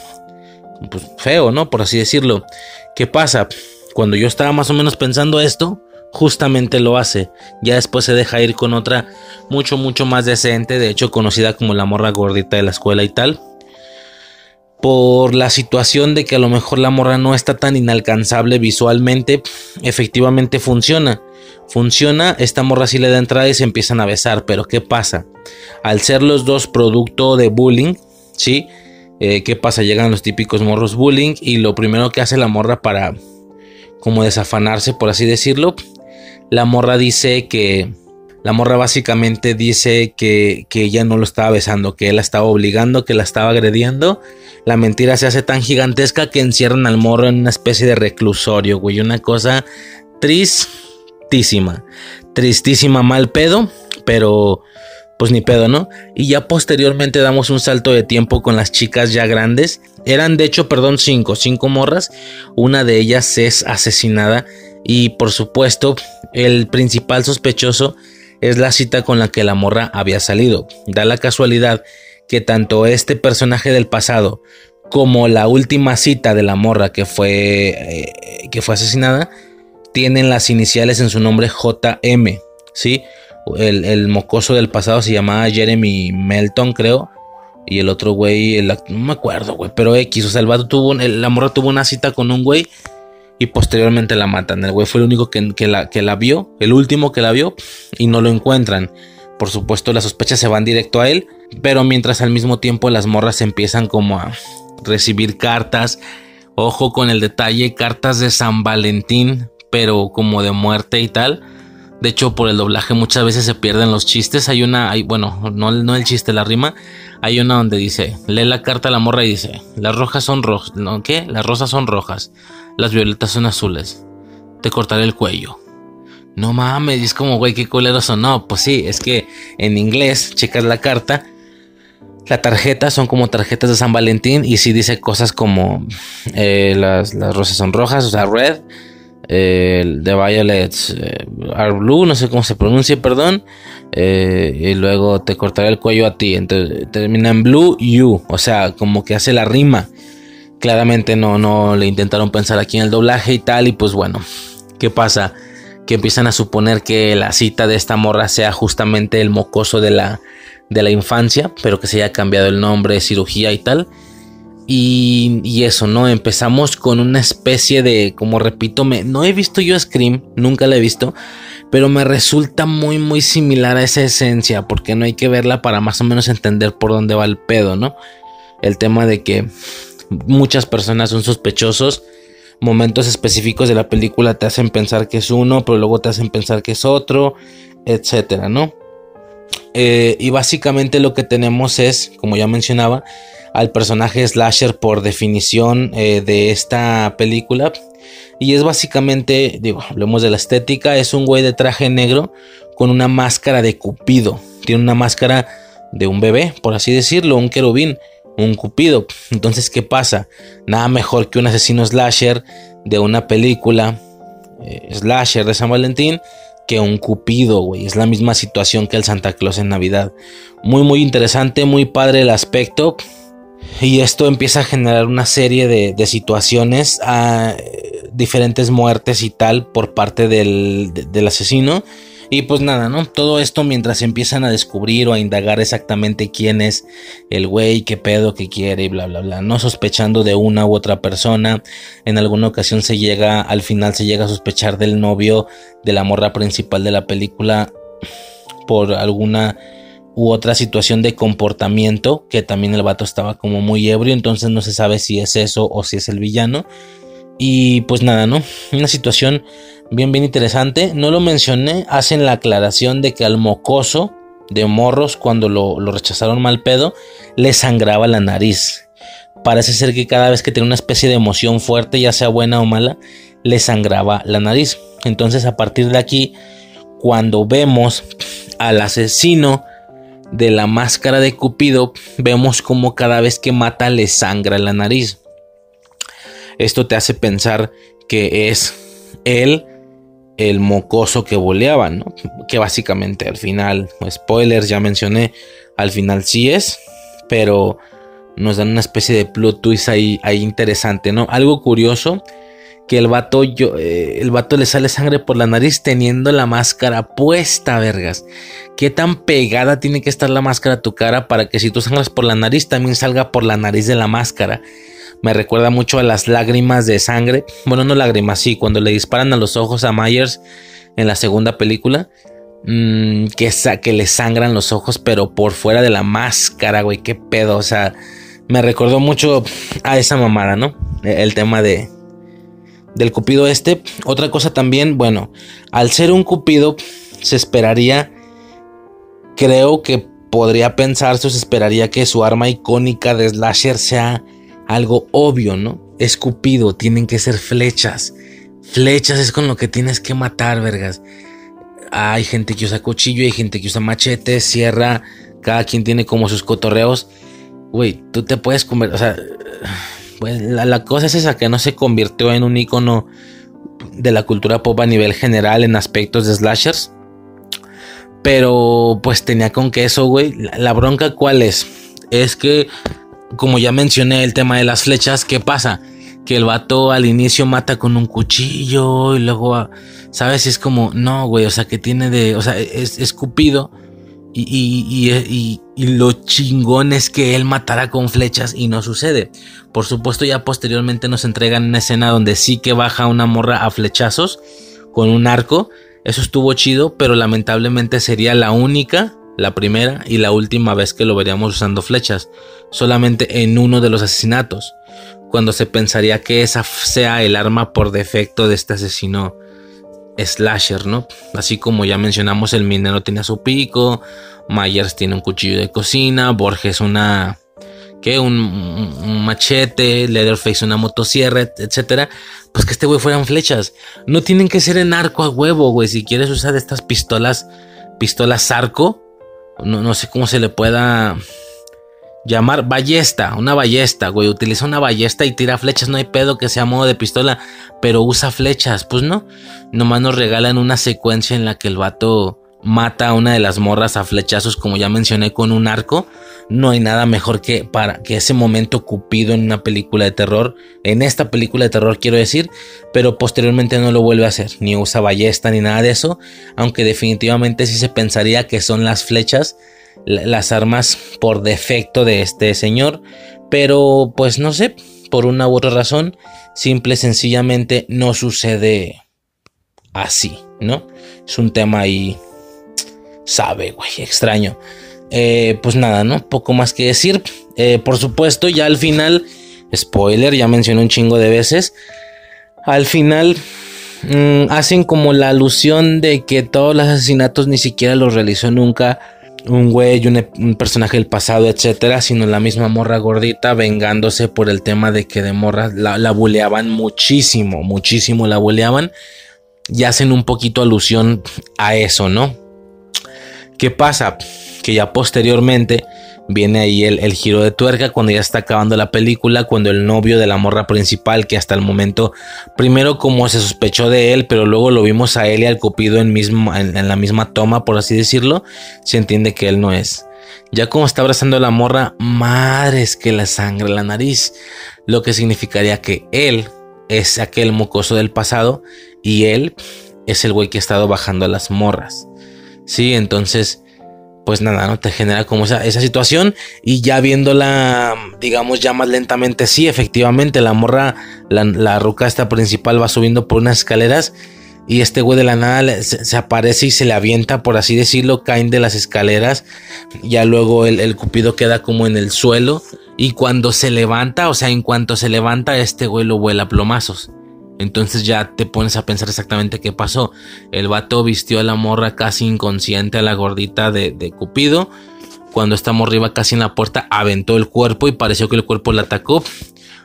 Pues feo, ¿no? Por así decirlo. ¿Qué pasa? Cuando yo estaba más o menos pensando esto, justamente lo hace. Ya después se deja ir con otra mucho, mucho más decente, de hecho conocida como la morra gordita de la escuela y tal. Por la situación de que a lo mejor la morra no está tan inalcanzable visualmente, efectivamente funciona. Funciona, esta morra sí le da entrada y se empiezan a besar, pero ¿qué pasa? Al ser los dos producto de bullying, ¿sí? Eh, ¿Qué pasa? Llegan los típicos morros bullying y lo primero que hace la morra para como desafanarse, por así decirlo, la morra dice que la morra básicamente dice que, que ella no lo estaba besando, que él la estaba obligando, que la estaba agrediendo. La mentira se hace tan gigantesca que encierran al morro en una especie de reclusorio, güey. Una cosa tristísima. Tristísima, mal pedo, pero pues ni pedo, ¿no? Y ya posteriormente damos un salto de tiempo con las chicas ya grandes. Eran de hecho, perdón, cinco, cinco morras. Una de ellas es asesinada y por supuesto el principal sospechoso es la cita con la que la morra había salido. Da la casualidad que tanto este personaje del pasado como la última cita de la morra que fue, eh, que fue asesinada tienen las iniciales en su nombre JM, ¿sí? El, mocoso del pasado se llamaba Jeremy Melton, creo. Y el otro güey, no me acuerdo, güey, pero X, o sea, el tuvo, la morra tuvo una cita con un güey y posteriormente la matan. El güey fue el único que, la, que la vio, el último que la vio y no lo encuentran. Por supuesto, las sospechas se van directo a él, pero mientras al mismo tiempo las morras empiezan como a recibir cartas. Ojo con el detalle, cartas de San Valentín, pero como de muerte y tal. De hecho, por el doblaje muchas veces se pierden los chistes. Hay una, hay, bueno, no, no el chiste, la rima. Hay una donde dice, lee la carta a la morra y dice, las rojas son rojas, ¿no? ¿Qué? Las rosas son rojas, las violetas son azules. Te cortaré el cuello. No mames, es como, güey, qué culeros o no. Pues sí, es que en inglés, checas la carta, la tarjeta son como tarjetas de San Valentín y sí dice cosas como eh, las, las rosas son rojas, o sea, red el de Violets eh, Are Blue, no sé cómo se pronuncia, perdón. Eh, y luego te cortaré el cuello a ti. Entonces termina en Blue You, o sea, como que hace la rima. Claramente no, no le intentaron pensar aquí en el doblaje y tal. Y pues bueno, ¿qué pasa? Que empiezan a suponer que la cita de esta morra sea justamente el mocoso de la, de la infancia, pero que se haya cambiado el nombre, cirugía y tal. Y, eso, ¿no? Empezamos con una especie de, como repito, me, no he visto yo Scream, nunca la he visto, pero me resulta muy, muy similar a esa esencia, porque no hay que verla para más o menos entender por dónde va el pedo, ¿no? El tema de que muchas personas son sospechosos, momentos específicos de la película te hacen pensar que es uno, pero luego te hacen pensar que es otro, etcétera, ¿no? Eh, y básicamente lo que tenemos es, como ya mencionaba, al personaje slasher por definición eh, de esta película. Y es básicamente, digo, hablemos de la estética, es un güey de traje negro con una máscara de cupido. Tiene una máscara de un bebé, por así decirlo, un querubín, un cupido. Entonces, ¿qué pasa? Nada mejor que un asesino slasher de una película eh, slasher de San Valentín que un cupido, güey. Es la misma situación que el Santa Claus en Navidad. Muy, muy interesante, muy padre el aspecto. Y esto empieza a generar una serie de, situaciones, a, ah, diferentes muertes y tal por parte del, del, asesino. Y pues nada, ¿no? Todo esto mientras empiezan a descubrir o a indagar exactamente quién es el güey, qué pedo, qué quiere y bla, bla, bla. No sospechando de una u otra persona. En alguna ocasión se llega, al final se llega a sospechar del novio de la morra principal de la película por alguna u otra situación de comportamiento, que también el vato estaba como muy ebrio, entonces no se sabe si es eso o si es el villano. Y pues nada, ¿no? Una situación bien, bien interesante. No lo mencioné, hacen la aclaración de que al mocoso de morros, cuando lo, rechazaron mal pedo, le sangraba la nariz. Parece ser que cada vez que tenía una especie de emoción fuerte, ya sea buena o mala, le sangraba la nariz. Entonces a partir de aquí, cuando vemos al asesino, de la máscara de Cupido, vemos como cada vez que mata le sangra la nariz. Esto te hace pensar que es él el mocoso que boleaba, ¿no? Que básicamente al final, spoilers ya mencioné, al final sí es, pero nos dan una especie de plot twist ahí, ahí interesante, ¿no? Algo curioso que el vato, yo, eh, el vato le sale sangre por la nariz teniendo la máscara puesta, vergas. ¿Qué tan pegada tiene que estar la máscara a tu cara para que si tú sangras por la nariz también salga por la nariz de la máscara? Me recuerda mucho a las lágrimas de sangre. Bueno, no lágrimas, sí, cuando le disparan a los ojos a Myers en la segunda película. Mmm, que, que le sangran los ojos, pero por fuera de la máscara, güey. Qué pedo. O sea, me recordó mucho a esa mamada, ¿no? El tema de, del cupido este. Otra cosa también, bueno, al ser un cupido se esperaría, creo que podría pensarse o se esperaría que su arma icónica de slasher sea algo obvio, ¿no? Es cupido, tienen que ser flechas. Flechas es con lo que tienes que matar, vergas. Hay gente que usa cuchillo, hay gente que usa machete, sierra, cada quien tiene como sus cotorreos. Güey, tú te puedes comer, o sea, pues la, cosa es esa que no se convirtió en un icono de la cultura pop a nivel general en aspectos de slashers. Pero pues tenía con que eso, güey. La, bronca cuál es? Es que, como ya mencioné el tema de las flechas, ¿qué pasa? Que el vato al inicio mata con un cuchillo y luego, ¿sabes? Es como, no, güey, o sea, que tiene de, o sea, es escupido y, lo chingón es que él matará con flechas y no sucede. Por supuesto, ya posteriormente nos entregan una escena donde sí que baja una morra a flechazos con un arco. Eso estuvo chido, pero lamentablemente sería la única, la primera y la última vez que lo veríamos usando flechas. Solamente en uno de los asesinatos. Cuando se pensaría que esa sea el arma por defecto de este asesino slasher, ¿no? Así como ya mencionamos, el minero tiene su pico, Myers tiene un cuchillo de cocina, Borges una... ¿Qué? Un, machete, Leatherface una motosierra, etcétera. Pues que este güey fueran flechas. No tienen que ser en arco a huevo, güey. Si quieres usar estas pistolas, pistolas arco, no, no sé cómo se le pueda llamar ballesta, una ballesta, güey. Utiliza una ballesta y tira flechas, no hay pedo que sea modo de pistola, pero usa flechas. Pues no, nomás nos regalan una secuencia en la que el vato mata a una de las morras a flechazos, como ya mencioné, con un arco. No hay nada mejor que para que ese momento cupido en una película de terror, en esta película de terror quiero decir, pero posteriormente no lo vuelve a hacer, ni usa ballesta ni nada de eso, aunque definitivamente sí se pensaría que son las flechas las armas por defecto de este señor. Pero pues no sé, por una u otra razón, simple y sencillamente no sucede así, ¿no? Es un tema ahí, sabe, güey, extraño. Eh, pues nada, ¿no? Poco más que decir. Eh, por supuesto, ya al final, spoiler, ya mencioné un chingo de veces. Al final mm, hacen como la alusión de que todos los asesinatos ni siquiera los realizó nunca un güey, un, personaje del pasado, etcétera, sino la misma morra gordita vengándose por el tema de que de morra la, la buleaban muchísimo, muchísimo la buleaban y hacen un poquito alusión a eso, ¿no? ¿Qué pasa? Que ya posteriormente viene ahí el, giro de tuerca cuando ya está acabando la película, cuando el novio de la morra principal, que hasta el momento, primero como se sospechó de él, pero luego lo vimos a él y al Cupido en, mismo, en, la misma toma, por así decirlo, se entiende que él no es. Ya como está abrazando a la morra, madres que la sangre la nariz, lo que significaría que él es aquel mocoso del pasado y él es el güey que ha estado bajando a las morras. Sí, entonces pues nada, ¿no? Te genera como esa, esa situación y ya viéndola, digamos, ya más lentamente, sí, efectivamente, la morra, la, la ruca esta principal va subiendo por unas escaleras y este güey de la nada se, aparece y se le avienta, por así decirlo, caen de las escaleras, ya luego el, el cupido queda como en el suelo y cuando se levanta, o sea, en cuanto se levanta, este güey lo vuela a plomazos. Entonces ya te pones a pensar exactamente qué pasó. El vato vistió a la morra casi inconsciente a la gordita de, Cupido. Cuando esta morra casi en la puerta, aventó el cuerpo y pareció que el cuerpo la atacó.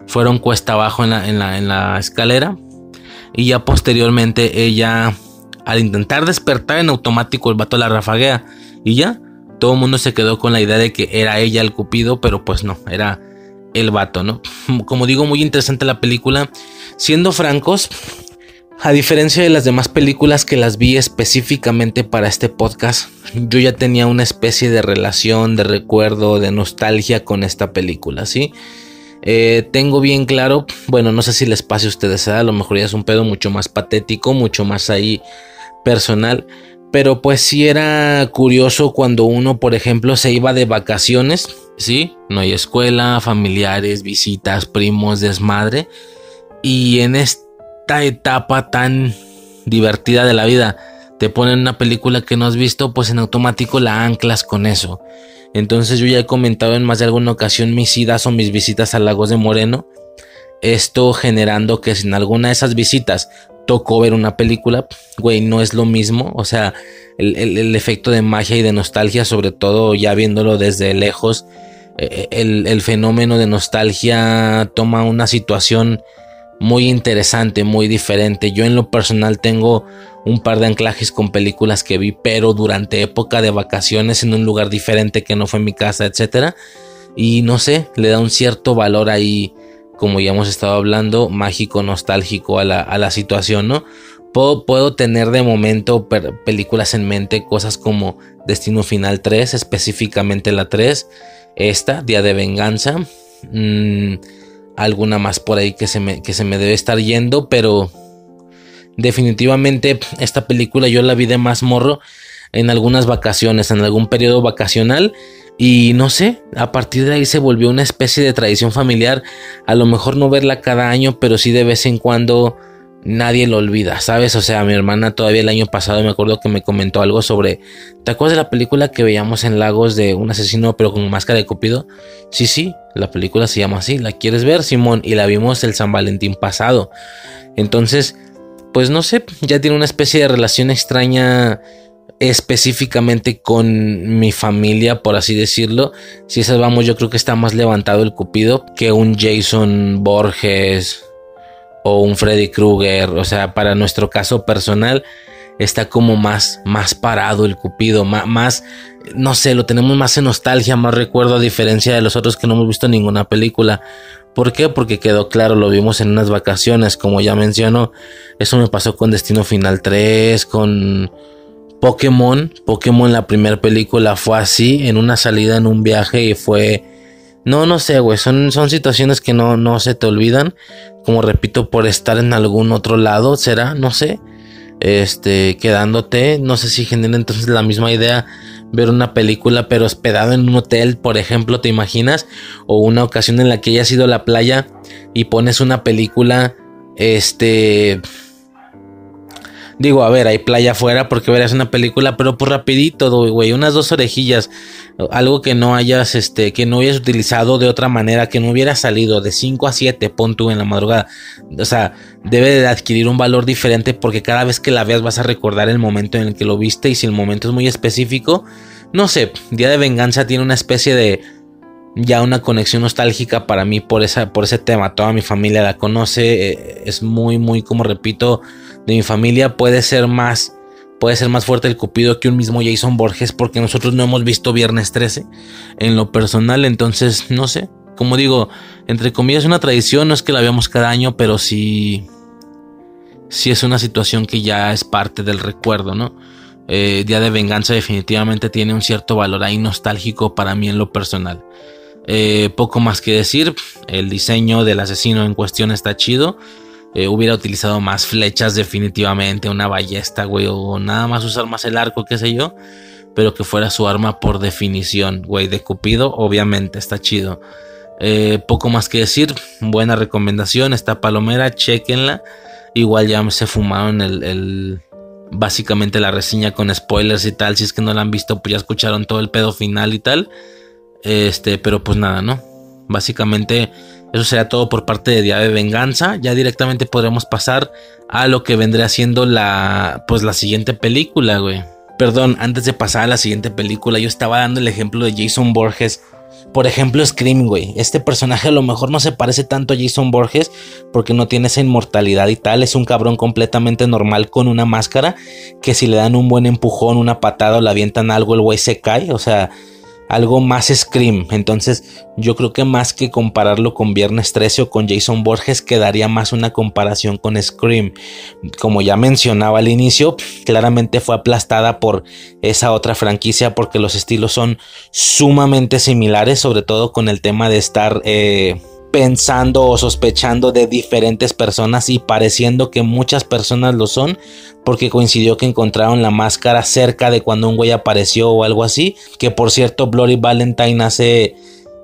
Fueron cuesta abajo en la, en la, en la escalera. Y ya posteriormente ella, al intentar despertar en automático, el vato la rafaguea. Y ya, todo el mundo se quedó con la idea de que era ella el Cupido, pero pues no, era el vato, ¿no? Como digo, muy interesante la película. Siendo francos, a diferencia de las demás películas que las vi específicamente para este podcast, yo ya tenía una especie de relación, de recuerdo, de nostalgia con esta película, ¿sí? Eh, tengo bien claro, bueno, no sé si les pase a ustedes, ¿eh? a lo mejor ya es un pedo mucho más patético, mucho más ahí personal. Pero pues sí era curioso cuando uno, por ejemplo, se iba de vacaciones, ¿sí? No hay escuela, familiares, visitas, primos, desmadre. Y en esta etapa tan divertida de la vida, te ponen una película que no has visto, pues en automático la anclas con eso. Entonces yo ya he comentado en más de alguna ocasión mis idas o mis visitas a Lagos de Moreno. Esto generando que si en alguna de esas visitas tocó ver una película, güey, no es lo mismo. O sea, el, efecto de magia y de nostalgia, sobre todo ya viéndolo desde lejos, eh, el, el fenómeno de nostalgia toma una situación muy interesante, muy diferente. Yo en lo personal tengo un par de anclajes con películas que vi, pero durante época de vacaciones en un lugar diferente que no fue mi casa, etcétera. Y no sé, le da un cierto valor ahí como ya hemos estado hablando, mágico, nostálgico a la, situación, ¿no? Puedo, tener de momento películas en mente, cosas como Destino Final 3, específicamente la 3, esta, Día de Venganza, mm, alguna más por ahí que se, me, que se me debe estar yendo, pero definitivamente esta película yo la vi de más morro en algunas vacaciones, en algún periodo vacacional y no sé, a partir de ahí se volvió una especie de tradición familiar. A lo mejor no verla cada año, pero sí de vez en cuando nadie lo olvida, ¿sabes? O sea, mi hermana todavía el año pasado me acuerdo que me comentó algo sobre, ¿te acuerdas de la película que veíamos en Lagos de un asesino pero con máscara de Cupido? Sí, sí, la película se llama así, ¿la quieres ver, Simón? Y la vimos el San Valentín pasado. Entonces, pues no sé, ya tiene una especie de relación extraña específicamente con mi familia, por así decirlo. Si esas vamos, yo creo que está más levantado el Cupido que un Jason Borges o un Freddy Krueger. O sea, para nuestro caso personal, está como más, más parado el Cupido, más, no sé, lo tenemos más en nostalgia, más recuerdo, a diferencia de los otros que no hemos visto ninguna película. ¿Por qué? Porque quedó claro, lo vimos en unas vacaciones, como ya menciono. Eso me pasó con Destino Final 3, con Pokémon, Pokémon la primera película fue así, en una salida, en un viaje y fue... No, no sé, güey, son, son situaciones que no, no se te olvidan. Como repito, por estar en algún otro lado, será, no sé. Este, quedándote, no sé si genera entonces la misma idea ver una película pero hospedado en un hotel, por ejemplo, ¿te imaginas? O una ocasión en la que hayas ido a la playa y pones una película, este Digo, a ver, hay playa afuera porque verás una película, pero por rapidito, güey, unas dos orejillas, algo que no hayas, este, que no hayas utilizado de otra manera, que no hubiera salido de 5 a 7, pon tú en la madrugada. O sea, debe de adquirir un valor diferente porque cada vez que la veas vas a recordar el momento en el que lo viste y si el momento es muy específico, no sé, Día de Venganza tiene una especie de ya una conexión nostálgica para mí por, esa, por ese tema. Toda mi familia la conoce. Eh, es muy, muy, como repito, de mi familia puede ser más puede ser más fuerte el Cupido que un mismo Jason Borges porque nosotros no hemos visto Viernes 13 en lo personal, entonces no sé, como digo, entre comillas es una tradición, no es que la veamos cada año, pero sí sí es una situación que ya es parte del recuerdo, ¿no? Eh, Día de Venganza definitivamente tiene un cierto valor ahí nostálgico para mí en lo personal. Eh, poco más que decir, el diseño del asesino en cuestión está chido. Eh, hubiera utilizado más flechas definitivamente, una ballesta, güey, o nada más usar más el arco, qué sé yo, pero que fuera su arma por definición, güey, de Cupido, obviamente, está chido. Eh, poco más que decir, buena recomendación, esta palomera, chequenla. Igual ya se fumaron el, el, básicamente la reseña con spoilers y tal, si es que no la han visto, pues ya escucharon todo el pedo final y tal. Este, pero pues nada, ¿no? Básicamente eso será todo por parte de Día de Venganza. Ya directamente podremos pasar a lo que vendría siendo la, pues la siguiente película, güey. Perdón, antes de pasar a la siguiente película, yo estaba dando el ejemplo de Jason Borges. Por ejemplo, Scream, güey. Este personaje a lo mejor no se parece tanto a Jason Borges porque no tiene esa inmortalidad y tal. Es un cabrón completamente normal con una máscara que si le dan un buen empujón, una patada o le avientan algo, el güey se cae. O sea, algo más Scream. Entonces yo creo que más que compararlo con Viernes 13 o con Jason Borges, quedaría más una comparación con Scream. Como ya mencionaba al inicio, claramente fue aplastada por esa otra franquicia porque los estilos son sumamente similares, sobre todo con el tema de estar... Eh, pensando o sospechando de diferentes personas y pareciendo que muchas personas lo son porque coincidió que encontraron la máscara cerca de cuando un güey apareció o algo así. Que por cierto, Bloody Valentine hace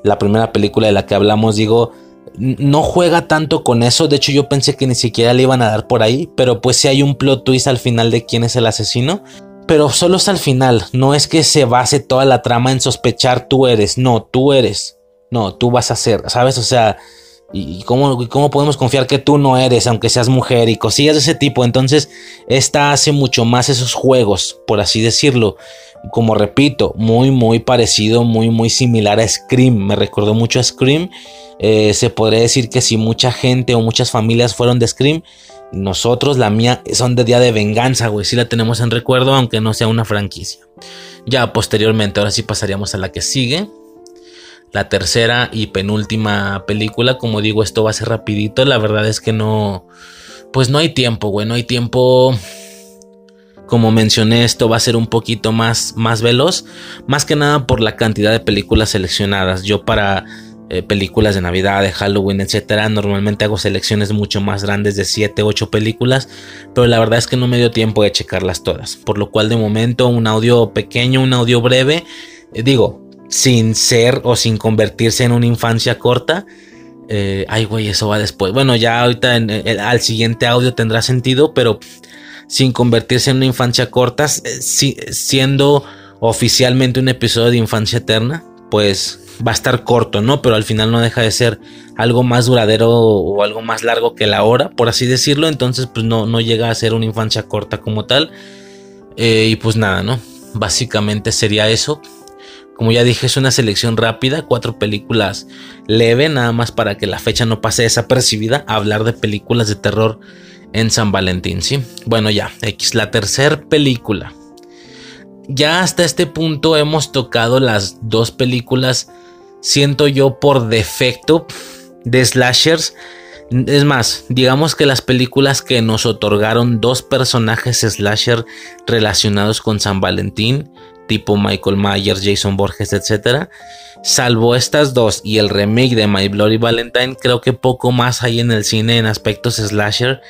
la primera película de la que hablamos, digo, no juega tanto con eso. De hecho, yo pensé que ni siquiera le iban a dar por ahí, pero pues si hay un plot twist al final de quién es el asesino. Pero solo es al final, no es que se base toda la trama en sospechar tú eres, no, tú eres. No, tú vas a ser, ¿sabes? O sea, ¿y cómo, cómo podemos confiar que tú no eres, aunque seas mujer y cosillas de ese tipo? Entonces, esta hace mucho más esos juegos, por así decirlo. Como repito, muy, muy parecido, muy, muy similar a Scream. Me recordó mucho a Scream. Eh, se podría decir que si mucha gente o muchas familias fueron de Scream, nosotros, la mía, son de Día de Venganza, güey. Sí la tenemos en recuerdo, aunque no sea una franquicia. Ya posteriormente, ahora sí pasaríamos a la que sigue la tercera y penúltima película. Como digo, esto va a ser rapidito. La verdad es que no, pues no hay tiempo, güey. No hay tiempo. Como mencioné, esto va a ser un poquito más, más veloz. Más que nada por la cantidad de películas seleccionadas. Yo para eh, películas de Navidad, de Halloween, etcétera, normalmente hago selecciones mucho más grandes de 7, 8 películas. Pero la verdad es que no me dio tiempo de checarlas todas. Por lo cual de momento un audio pequeño, un audio breve. Eh, digo, sin ser o sin convertirse en una infancia corta. Eh, ay, güey, eso va después. Bueno, ya ahorita al siguiente audio tendrá sentido, pero sin convertirse en una infancia corta, eh, siendo oficialmente un episodio de infancia eterna, pues va a estar corto, ¿no? Pero al final no deja de ser algo más duradero o algo más largo que la hora, por así decirlo. Entonces, pues no, no llega a ser una infancia corta como tal. Eh, y pues nada, ¿no? Básicamente sería eso. Como ya dije, es una selección rápida, cuatro películas leve, nada más para que la fecha no pase desapercibida. Hablar de películas de terror en San Valentín, ¿sí? Bueno, ya, X, la tercera película. Ya hasta este punto hemos tocado las dos películas, siento yo, por defecto de slashers. Es más, digamos que las películas que nos otorgaron dos personajes slasher relacionados con San Valentín tipo Michael Myers, Jason Borges, etc. Salvo estas dos y el remake de My Bloody Valentine, creo que poco más hay en el cine en aspectos slasher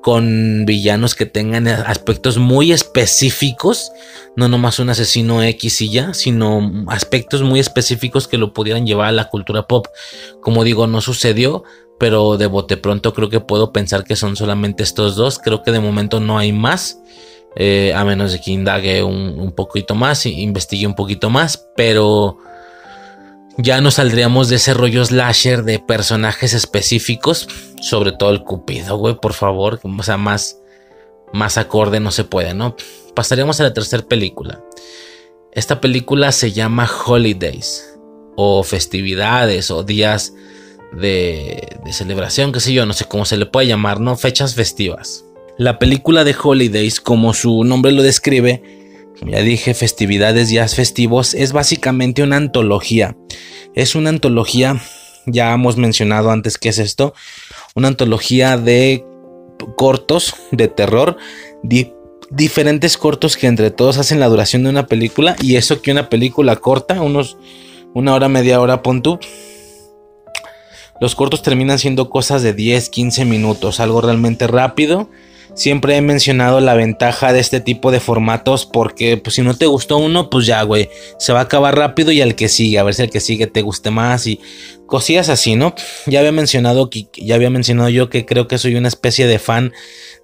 con villanos que tengan aspectos muy específicos, no nomás un asesino X y ya, sino aspectos muy específicos que lo pudieran llevar a la cultura pop. Como digo, no sucedió, pero de bote pronto creo que puedo pensar que son solamente estos dos, creo que de momento no hay más. Eh, a menos de que indague un, poquito más, investigue un poquito más, pero ya no saldríamos de ese rollo slasher de personajes específicos, sobre todo el Cupido, güey, por favor, o sea, más, más acorde no se puede, ¿no? Pasaríamos a la tercera película. Esta película se llama Holidays, o festividades, o días de, de celebración, qué sé yo, no sé cómo se le puede llamar, ¿no? Fechas festivas. La película de Holidays, como su nombre lo describe, ya dije, festividades, días festivos, es básicamente una antología. Es una antología, ya hemos mencionado antes qué es esto, una antología de cortos de terror, diferentes cortos que entre todos hacen la duración de una película y eso que una película corta, unos una hora, media hora, pon Los cortos terminan siendo cosas de 10, 15 minutos, algo realmente rápido Siempre he mencionado la ventaja de este tipo de formatos porque pues, si no te gustó uno, pues ya, güey, se va a acabar rápido y al que sigue, a ver si el que sigue te guste más y cosillas así, ¿no? Ya había mencionado que ya había mencionado yo que creo que soy una especie de fan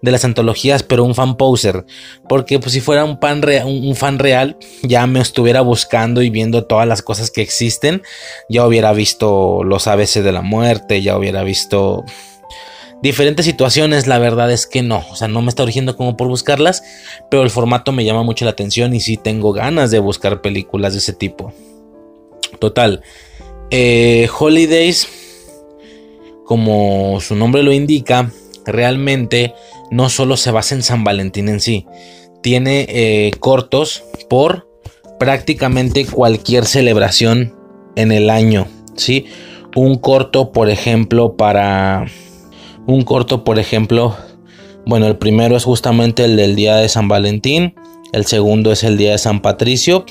de las antologías, pero un fan poser, porque pues si fuera un, fan un fan real, ya me estuviera buscando y viendo todas las cosas que existen, ya hubiera visto los ABC de la muerte, ya hubiera visto diferentes situaciones, la verdad es que no, o sea, no me está urgiendo como por buscarlas, pero el formato me llama mucho la atención y sí tengo ganas de buscar películas de ese tipo. Total, eh, Holidays, como su nombre lo indica, realmente no solo se basa en San Valentín en sí, tiene eh, cortos por prácticamente cualquier celebración en el año, ¿sí? Un corto, por ejemplo, para un corto, por ejemplo, bueno, el primero es justamente el del día de San Valentín, el segundo es el día de San Patricio,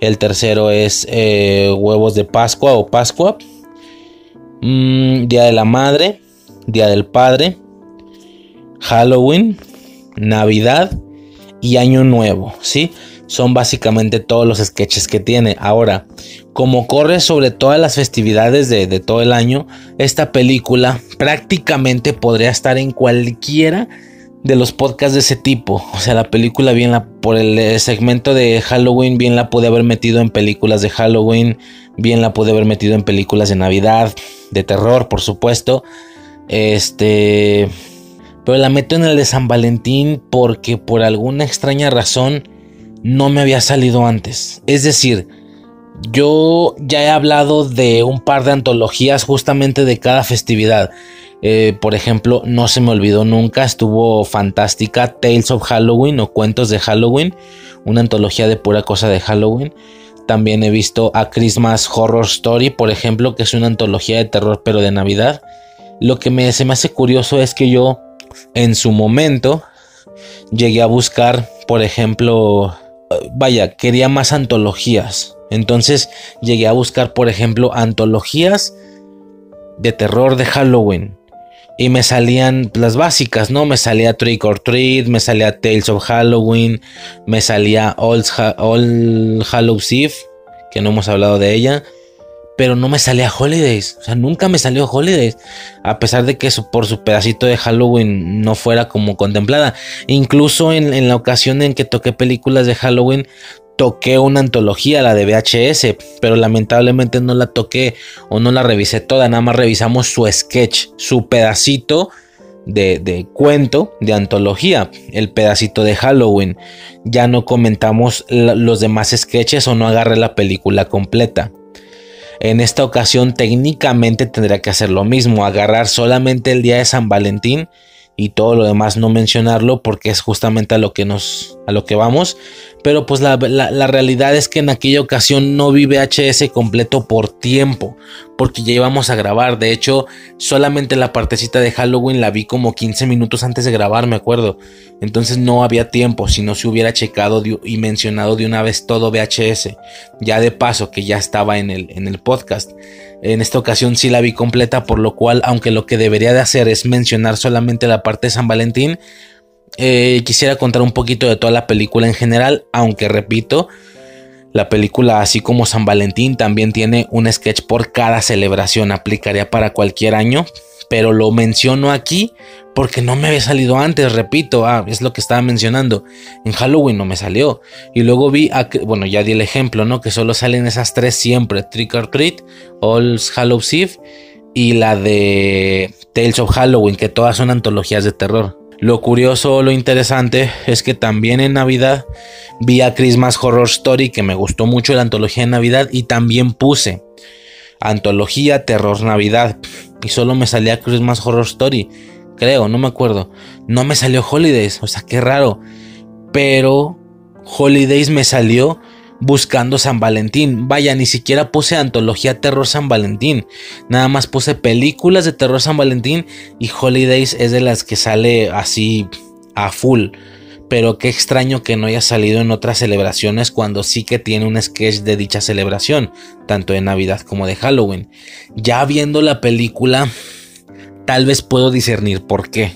el tercero es eh, huevos de Pascua o Pascua, mm, Día de la Madre, Día del Padre, Halloween, Navidad y Año Nuevo, ¿sí? Son básicamente todos los sketches que tiene. Ahora, como corre sobre todas las festividades de, de todo el año, esta película prácticamente podría estar en cualquiera de los podcasts de ese tipo. O sea, la película bien la por el eh, segmento de Halloween bien la pude haber metido en películas de Halloween, bien la pude haber metido en películas de Navidad, de terror, por supuesto. Este, pero la meto en el de San Valentín porque por alguna extraña razón no me había salido antes. Es decir, yo ya he hablado de un par de antologías justamente de cada festividad. Eh, por ejemplo, no se me olvidó nunca, estuvo fantástica Tales of Halloween o Cuentos de Halloween, una antología de pura cosa de Halloween. También he visto a Christmas Horror Story, por ejemplo, que es una antología de terror pero de Navidad. Lo que me, se me hace curioso es que yo en su momento llegué a buscar, por ejemplo, vaya, quería más antologías. Entonces llegué a buscar, por ejemplo, antologías de terror de Halloween. Y me salían las básicas, ¿no? Me salía Trick or Treat, me salía Tales of Halloween, me salía All, All Hallows Eve, que no hemos hablado de ella pero no me salía Holidays. O sea, nunca me salió Holidays. A pesar de que por su pedacito de Halloween no fuera como contemplada. Incluso en, la ocasión en que toqué películas de Halloween, toqué una antología, la de VHS, pero lamentablemente no la toqué o no la revisé toda. Nada más revisamos su sketch, su pedacito. De, de, cuento, de antología, el pedacito de Halloween. Ya no comentamos los demás sketches o no agarré la película completa. En esta ocasión técnicamente tendría que hacer lo mismo, agarrar solamente el día de San Valentín y todo lo demás no mencionarlo porque es justamente a lo que nos a lo que vamos. Pero pues la, realidad es que en aquella ocasión no vi VHS completo por tiempo, porque ya íbamos a grabar. De hecho, solamente la partecita de Halloween la vi como 15 minutos antes de grabar, me acuerdo. Entonces no había tiempo, si no se hubiera checado y mencionado de una vez todo VHS. Ya de paso, que ya estaba en el, en el podcast. En esta ocasión sí la vi completa, por lo cual, aunque lo que debería de hacer es mencionar solamente la parte de San Valentín, eh, quisiera contar un poquito de toda la película en general, aunque repito, la película, así como San Valentín, también tiene un sketch por cada celebración, aplicaría para cualquier año, pero lo menciono aquí porque no me había salido antes, repito, ah, es lo que estaba mencionando. En Halloween no me salió. Y luego vi, bueno, ya di el ejemplo, ¿no? Que solo salen esas tres siempre, Trick or Treat, All Hallows Eve y la de Tales of Halloween, que todas son antologías de terror. Lo curioso, lo interesante es que también en Navidad vi a Christmas Horror Story que me gustó mucho la antología de Navidad y también puse antología Terror Navidad y solo me salía Christmas Horror Story, creo, no me acuerdo. No me salió Holidays, o sea, qué raro. Pero Holidays me salió buscando San Valentín. Vaya, ni siquiera puse antología terror San Valentín. Nada más puse películas de terror San Valentín y Holidays es de las que sale así a full. Pero qué extraño que no haya salido en otras celebraciones cuando sí que tiene un sketch de dicha celebración, tanto de Navidad como de Halloween. Ya viendo la película, tal vez puedo discernir por qué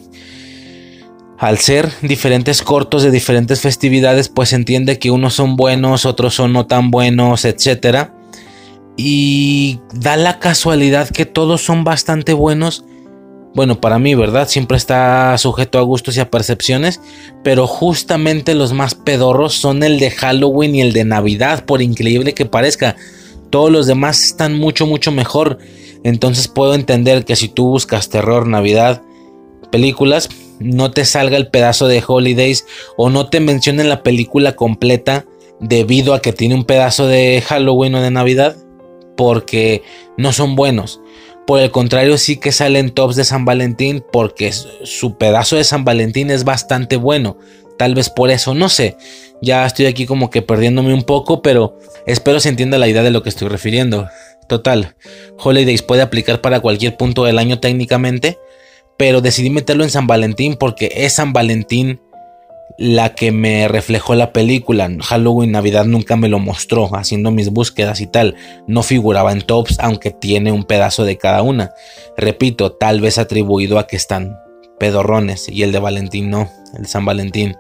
al ser diferentes cortos de diferentes festividades, pues entiende que unos son buenos, otros son no tan buenos, etc. Y da la casualidad que todos son bastante buenos. Bueno, para mí, ¿verdad? Siempre está sujeto a gustos y a percepciones. Pero justamente los más pedorros son el de Halloween y el de Navidad, por increíble que parezca. Todos los demás están mucho, mucho mejor. Entonces puedo entender que si tú buscas terror, Navidad, películas, no te salga el pedazo de Holidays o no te mencionen la película completa debido a que tiene un pedazo de Halloween o de Navidad porque no son buenos. Por el contrario, sí que salen tops de San Valentín porque su pedazo de San Valentín es bastante bueno. Tal vez por eso, no sé. Ya estoy aquí como que perdiéndome un poco, pero espero se entienda la idea de lo que estoy refiriendo. Total, Holidays puede aplicar para cualquier punto del año técnicamente, pero decidí meterlo en San Valentín porque es San Valentín la que me reflejó la película. Halloween Navidad nunca me lo mostró haciendo mis búsquedas y tal. No figuraba en tops, aunque tiene un pedazo de cada una. Repito, tal vez atribuido a que están pedorrones y el de Valentín no, el San Valentín.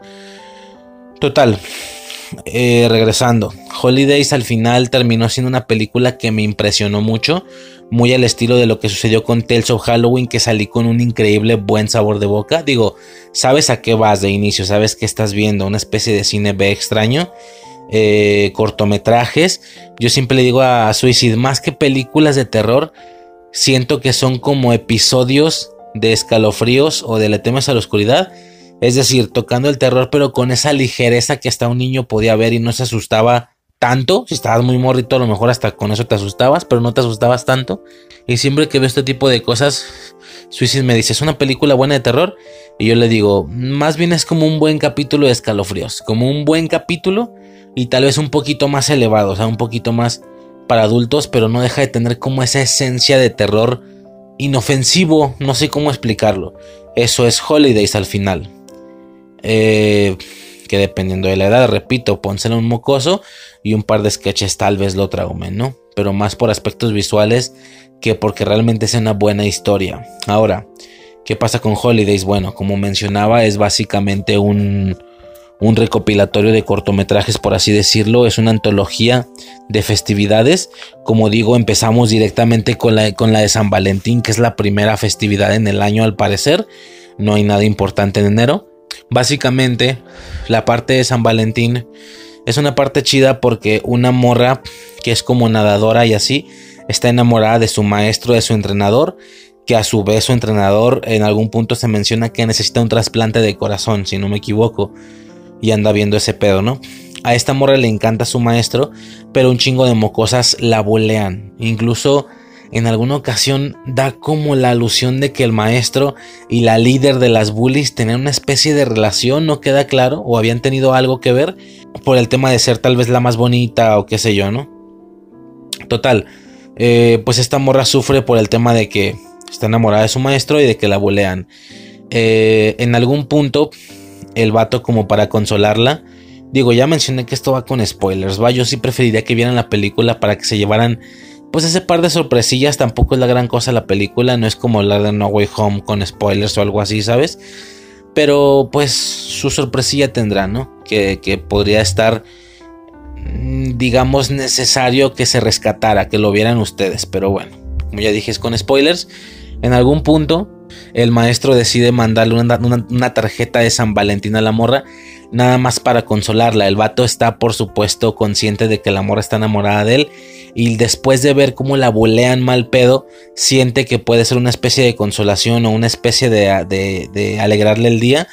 Total, eh, regresando, Holidays al final terminó siendo una película que me impresionó mucho, muy al estilo de lo que sucedió con Tales of Halloween, que salí con un increíble buen sabor de boca. Digo, sabes a qué vas de inicio, sabes que estás viendo una especie de cine B extraño, eh, cortometrajes. Yo siempre le digo a Suicide, más que películas de terror, siento que son como episodios de escalofríos o de Le temes a la oscuridad es decir, tocando el terror, pero con esa ligereza que hasta un niño podía ver y no se asustaba tanto. Si estabas muy morrito, a lo mejor hasta con eso te asustabas, pero no te asustabas tanto. Y siempre que veo este tipo de cosas, Suicide me dice, ¿es una película buena de terror? Y yo le digo, más bien es como un buen capítulo de escalofríos, como un buen capítulo y tal vez un poquito más elevado, o sea, un poquito más para adultos, pero no deja de tener como esa esencia de terror inofensivo, no sé cómo explicarlo. Eso es Holidays al final. Eh, que dependiendo de la edad, repito, pónselo un mocoso y un par de sketches tal vez lo traumen, ¿no? Pero más por aspectos visuales que porque realmente es una buena historia. Ahora, ¿qué pasa con Holidays? Bueno, como mencionaba, es básicamente un, un recopilatorio de cortometrajes, por así decirlo. Es una antología de festividades. Como digo, empezamos directamente con la, con la de San Valentín, que es la primera festividad en el año al parecer. No hay nada importante en enero. Básicamente, la parte de San Valentín es una parte chida porque una morra que es como nadadora y así está enamorada de su maestro, de su entrenador, que a su vez su entrenador en algún punto se menciona que necesita un trasplante de corazón, si no me equivoco, y anda viendo ese pedo, ¿no? A esta morra le encanta su maestro, pero un chingo de mocosas la bolean, incluso en alguna ocasión da como la alusión de que el maestro y la líder de las bullies tenían una especie de relación, no queda claro, o habían tenido algo que ver por el tema de ser tal vez la más bonita o qué sé yo, ¿no? Total, eh, pues esta morra sufre por el tema de que está enamorada de su maestro y de que la bulean. Eh, en algún punto, el vato como para consolarla, digo, ya mencioné que esto va con spoilers, va, yo sí preferiría que vieran la película para que se llevaran pues ese par de sorpresillas tampoco es la gran cosa la película, no es como la de No Way Home con spoilers o algo así, ¿sabes? Pero pues su sorpresilla tendrá, ¿no? Que, que podría estar, mm, digamos, necesario que se rescatara, que lo vieran ustedes, pero bueno, como ya dije, es con spoilers. En algún punto, el maestro decide mandarle una, tarjeta de San Valentín a la morra nada más para consolarla. El vato está, por supuesto, consciente de que la morra está enamorada de él. Y después de ver cómo la bolean mal pedo, siente que puede ser una especie de consolación o una especie de, de, alegrarle el día,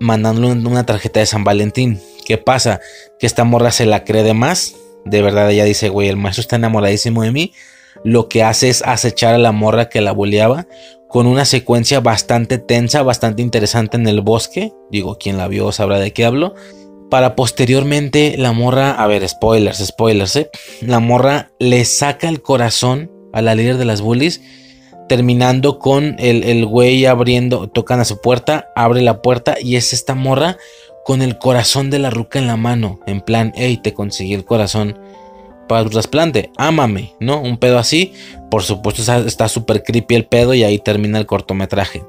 mandándole una tarjeta de San Valentín. ¿Qué pasa? Que esta morra se la cree de más. De verdad, ella dice, güey, el maestro está enamoradísimo de mí. Lo que hace es acechar a la morra que la boleaba con una secuencia bastante tensa, bastante interesante en el bosque. Digo, quien la vio sabrá de qué hablo. Para posteriormente la morra, a ver, spoilers, spoilers, ¿eh? La morra le saca el corazón a la líder de las bullies, terminando con el, el güey abriendo, tocan a su puerta, abre la puerta y es esta morra con el corazón de la ruca en la mano, en plan, hey, te conseguí el corazón trasplante, ámame, ¿no? Un pedo así, por supuesto está súper creepy el pedo y ahí termina el cortometraje.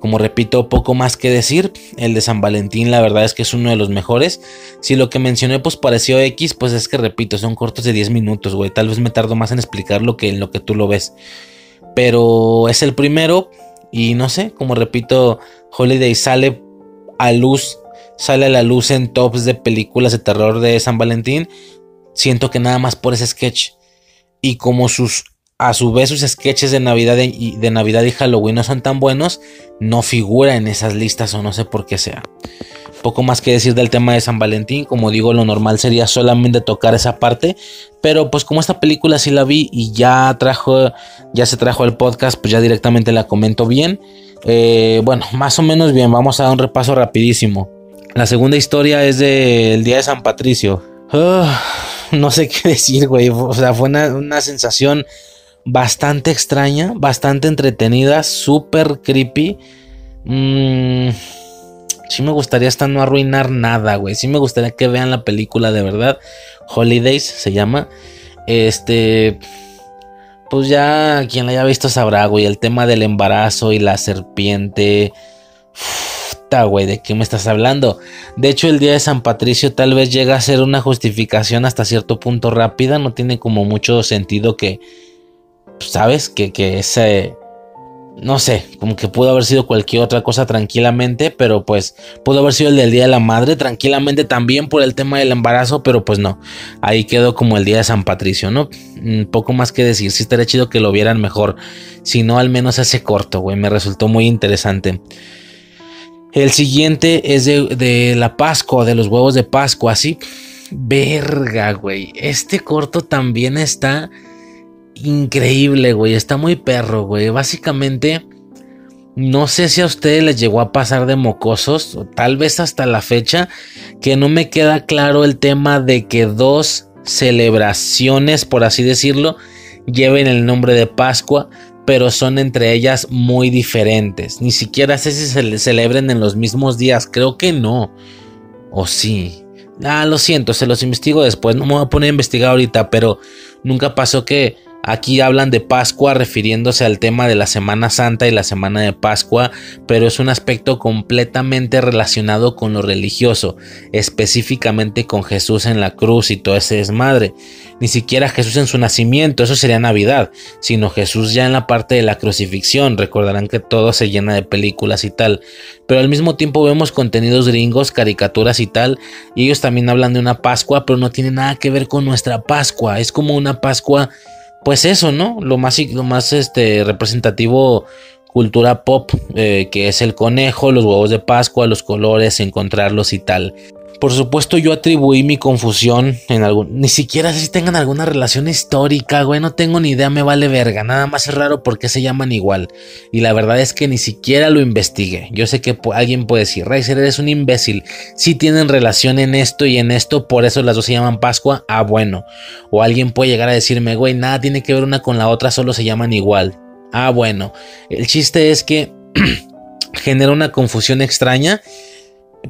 Como repito, poco más que decir, el de San Valentín la verdad es que es uno de los mejores. Si lo que mencioné pues pareció X, pues es que repito, son cortos de 10 minutos, güey. Tal vez me tardo más en explicarlo que en lo que tú lo ves. Pero es el primero y no sé, como repito, Holiday sale a luz, sale a la luz en tops de películas de terror de San Valentín Siento que nada más por ese sketch. Y como sus, a su vez, sus sketches de Navidad y, de Navidad y Halloween no son tan buenos, no figura en esas listas o no sé por qué sea. Poco más que decir del tema de San Valentín, como digo, lo normal sería solamente tocar esa parte, pero pues como esta película sí la vi y ya trajo, ya se trajo el podcast, pues ya directamente la comento bien. Eh, bueno, más o menos bien, vamos a dar un repaso rapidísimo. La segunda historia es del Día de San Patricio. Ah, no sé qué decir, güey. O sea, fue una, sensación bastante extraña, bastante entretenida, súper creepy. Mm, Sí me gustaría hasta no arruinar nada, güey. Sí me gustaría que vean la película de verdad. Holidays se llama. Este... Pues ya quien la haya visto sabrá, güey. El tema del embarazo y la serpiente. Güey, ¿de qué me estás hablando? De hecho, el día de San Patricio tal vez llega a ser una justificación hasta cierto punto rápida. No tiene como mucho sentido que, ¿sabes? Que, que ese no sé, como que pudo haber sido cualquier otra cosa tranquilamente, pero pues pudo haber sido el del Día de la Madre tranquilamente también por el tema del embarazo, pero pues no, ahí quedó como el Día de San Patricio, ¿no? Un poco más que decir, sí estaría chido que lo vieran mejor, si no al menos ese corto, güey, me resultó muy interesante. El siguiente es de, la Pascua, de los huevos de Pascua, así, verga, güey, este corto también está increíble, güey. Está muy perro, güey. Básicamente, no sé si a ustedes les llegó a pasar de mocosos, o tal vez hasta la fecha, que no me queda claro el tema de que dos celebraciones, por así decirlo, lleven el nombre de Pascua, pero son entre ellas muy diferentes. Ni siquiera sé si se celebren en los mismos días, creo que no. O sí. Ah, lo siento, se los investigo después, no me voy a poner a investigar ahorita, pero nunca pasó que Aquí hablan de Pascua refiriéndose al tema de la Semana Santa y la Semana de Pascua, pero es un aspecto completamente relacionado con lo religioso, específicamente con Jesús en la cruz y todo ese desmadre. Ni siquiera Jesús en su nacimiento, eso sería Navidad, sino Jesús ya en la parte de la crucifixión. Recordarán que todo se llena de películas y tal, pero al mismo tiempo vemos contenidos gringos, caricaturas y tal, y ellos también hablan de una Pascua, pero no tiene nada que ver con nuestra Pascua, es como una Pascua pues eso, ¿no? Lo más, lo más este, representativo cultura pop, eh, que es el conejo, los huevos de Pascua, los colores, encontrarlos y tal. Por supuesto yo atribuí mi confusión en algún... Ni siquiera sé si tengan alguna relación histórica, güey, no tengo ni idea, me vale verga. Nada más es raro porque se llaman igual. Y la verdad es que ni siquiera lo investigué. Yo sé que alguien puede decir, Riser, eres un imbécil. Si tienen relación en esto y en esto, por eso las dos se llaman Pascua. Ah, bueno. O alguien puede llegar a decirme, güey, nada tiene que ver una con la otra, solo se llaman igual. Ah, bueno. El chiste es que genera una confusión extraña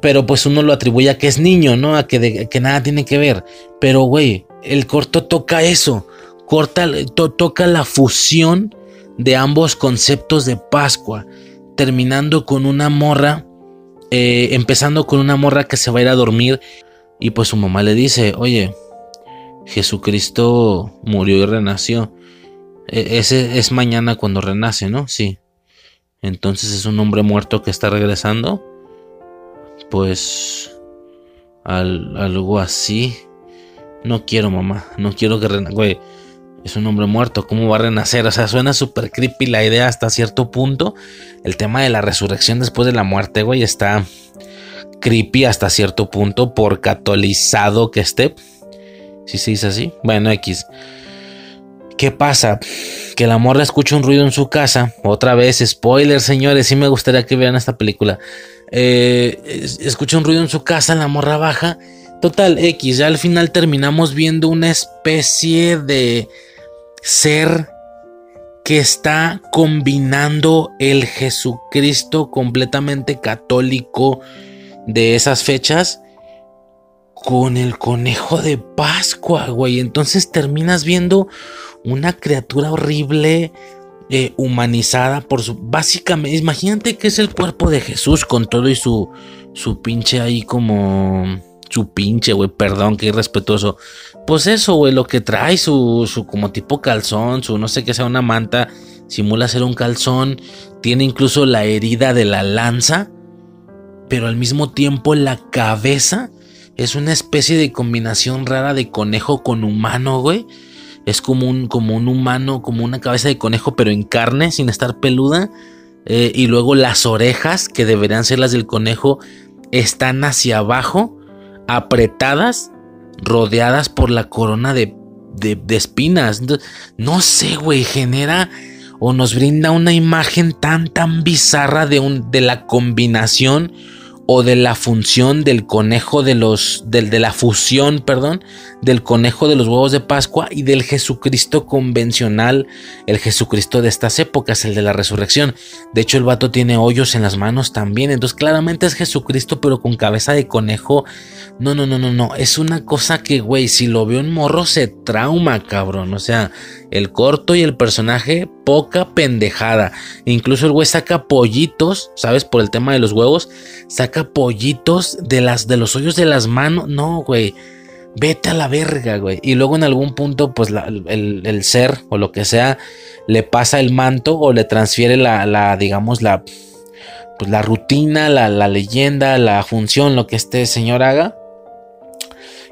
pero pues uno lo atribuye a que es niño, ¿no? A que, que nada tiene que ver. Pero, güey, el corto toca eso. Corta, toca la fusión de ambos conceptos de Pascua. Terminando con una morra. Eh, empezando con una morra que se va a ir a dormir. Y pues su mamá le dice, oye, Jesucristo murió y renació. E, ese es mañana cuando renace, ¿no? Sí. Entonces es un hombre muerto que está regresando pues algo así. No quiero, mamá. No quiero que Güey, es un hombre muerto. ¿Cómo va a renacer? O sea, suena súper creepy la idea hasta cierto punto. El tema de la resurrección después de la muerte, güey, está creepy hasta cierto punto por catolizado que esté. Si se dice así. Bueno, X. ¿Qué pasa? Que la morra escucha un ruido en su casa. Otra vez, spoiler, señores. Sí me gustaría que vean esta película. Eh, escucha un ruido en su casa, la morra baja. Total, X, ya al final terminamos viendo una especie de ser que está combinando el Jesucristo completamente católico de esas fechas con el conejo de Pascua, güey. Entonces terminas viendo una criatura horrible, eh, humanizada por su... Básicamente, imagínate que es el cuerpo de Jesús con todo y su, su pinche ahí como... Su pinche, güey, perdón, que irrespetuoso. Pues eso, güey, lo que trae, su, su como tipo calzón, su no sé qué sea una manta, simula ser un calzón, tiene incluso la herida de la lanza, pero al mismo tiempo la cabeza es una especie de combinación rara de conejo con humano, güey es como un, como un humano, como una cabeza de conejo, pero en carne, sin estar peluda. Eh, y luego las orejas, que deberían ser las del conejo, están hacia abajo, apretadas, rodeadas por la corona de, de, espinas. no sé, güey, genera o nos brinda una imagen tan, tan bizarra de, un, de la combinación o de la función del conejo de los, del, de la fusión, perdón, del conejo de los huevos de Pascua y del Jesucristo convencional, el Jesucristo de estas épocas, el de la resurrección. De hecho, el vato tiene hoyos en las manos también, entonces claramente es Jesucristo, pero con cabeza de conejo. No, no, no, no, no, es una cosa que, güey, si lo veo en morro se trauma, cabrón. O sea, el corto y el personaje, poca pendejada. Incluso el güey saca pollitos, ¿sabes? Por el tema de los huevos, saca pollitos de, las, de los hoyos de las manos. No, güey. Vete a la verga, güey. Y luego en algún punto, pues el, ser o lo que sea, le pasa el manto o le transfiere la, la digamos, la, pues la rutina, la, la leyenda, la función, lo que este señor haga.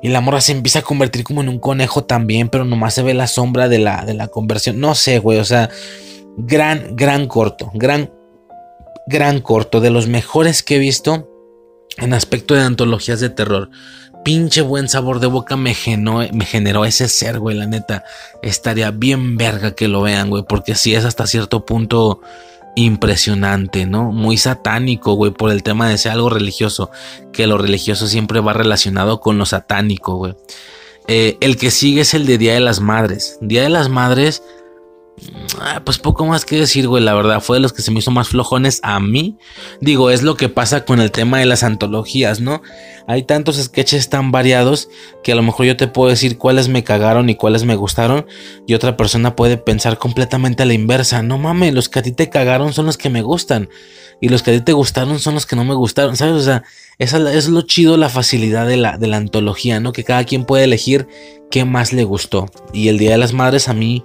Y la morra se empieza a convertir como en un conejo también, pero nomás se ve la sombra de la, de la conversión. No sé, güey, o sea, gran, gran corto, gran, gran corto, de los mejores que he visto en aspecto de antologías de terror. Pinche buen sabor de boca me, generó ese ser, güey, la neta. Estaría bien verga que lo vean, güey, porque si es hasta cierto punto impresionante, ¿no? Muy satánico, güey, por el tema de ser algo religioso, que lo religioso siempre va relacionado con lo satánico, güey. Eh, el que sigue es el de Día de las Madres. Día de las Madres Ah, pues poco más que decir, güey, la verdad, fue de los que se me hizo más flojones a mí. Digo, es lo que pasa con el tema de las antologías, ¿no? Hay tantos sketches tan variados que a lo mejor yo te puedo decir cuáles me cagaron y cuáles me gustaron y otra persona puede pensar completamente a la inversa. No mames, los que a ti te cagaron son los que me gustan y los que a ti te gustaron son los que no me gustaron, ¿sabes? O sea, esa es lo chido, la facilidad de la, de la antología, ¿no? Que cada quien puede elegir qué más le gustó. Y el Día de las Madres a mí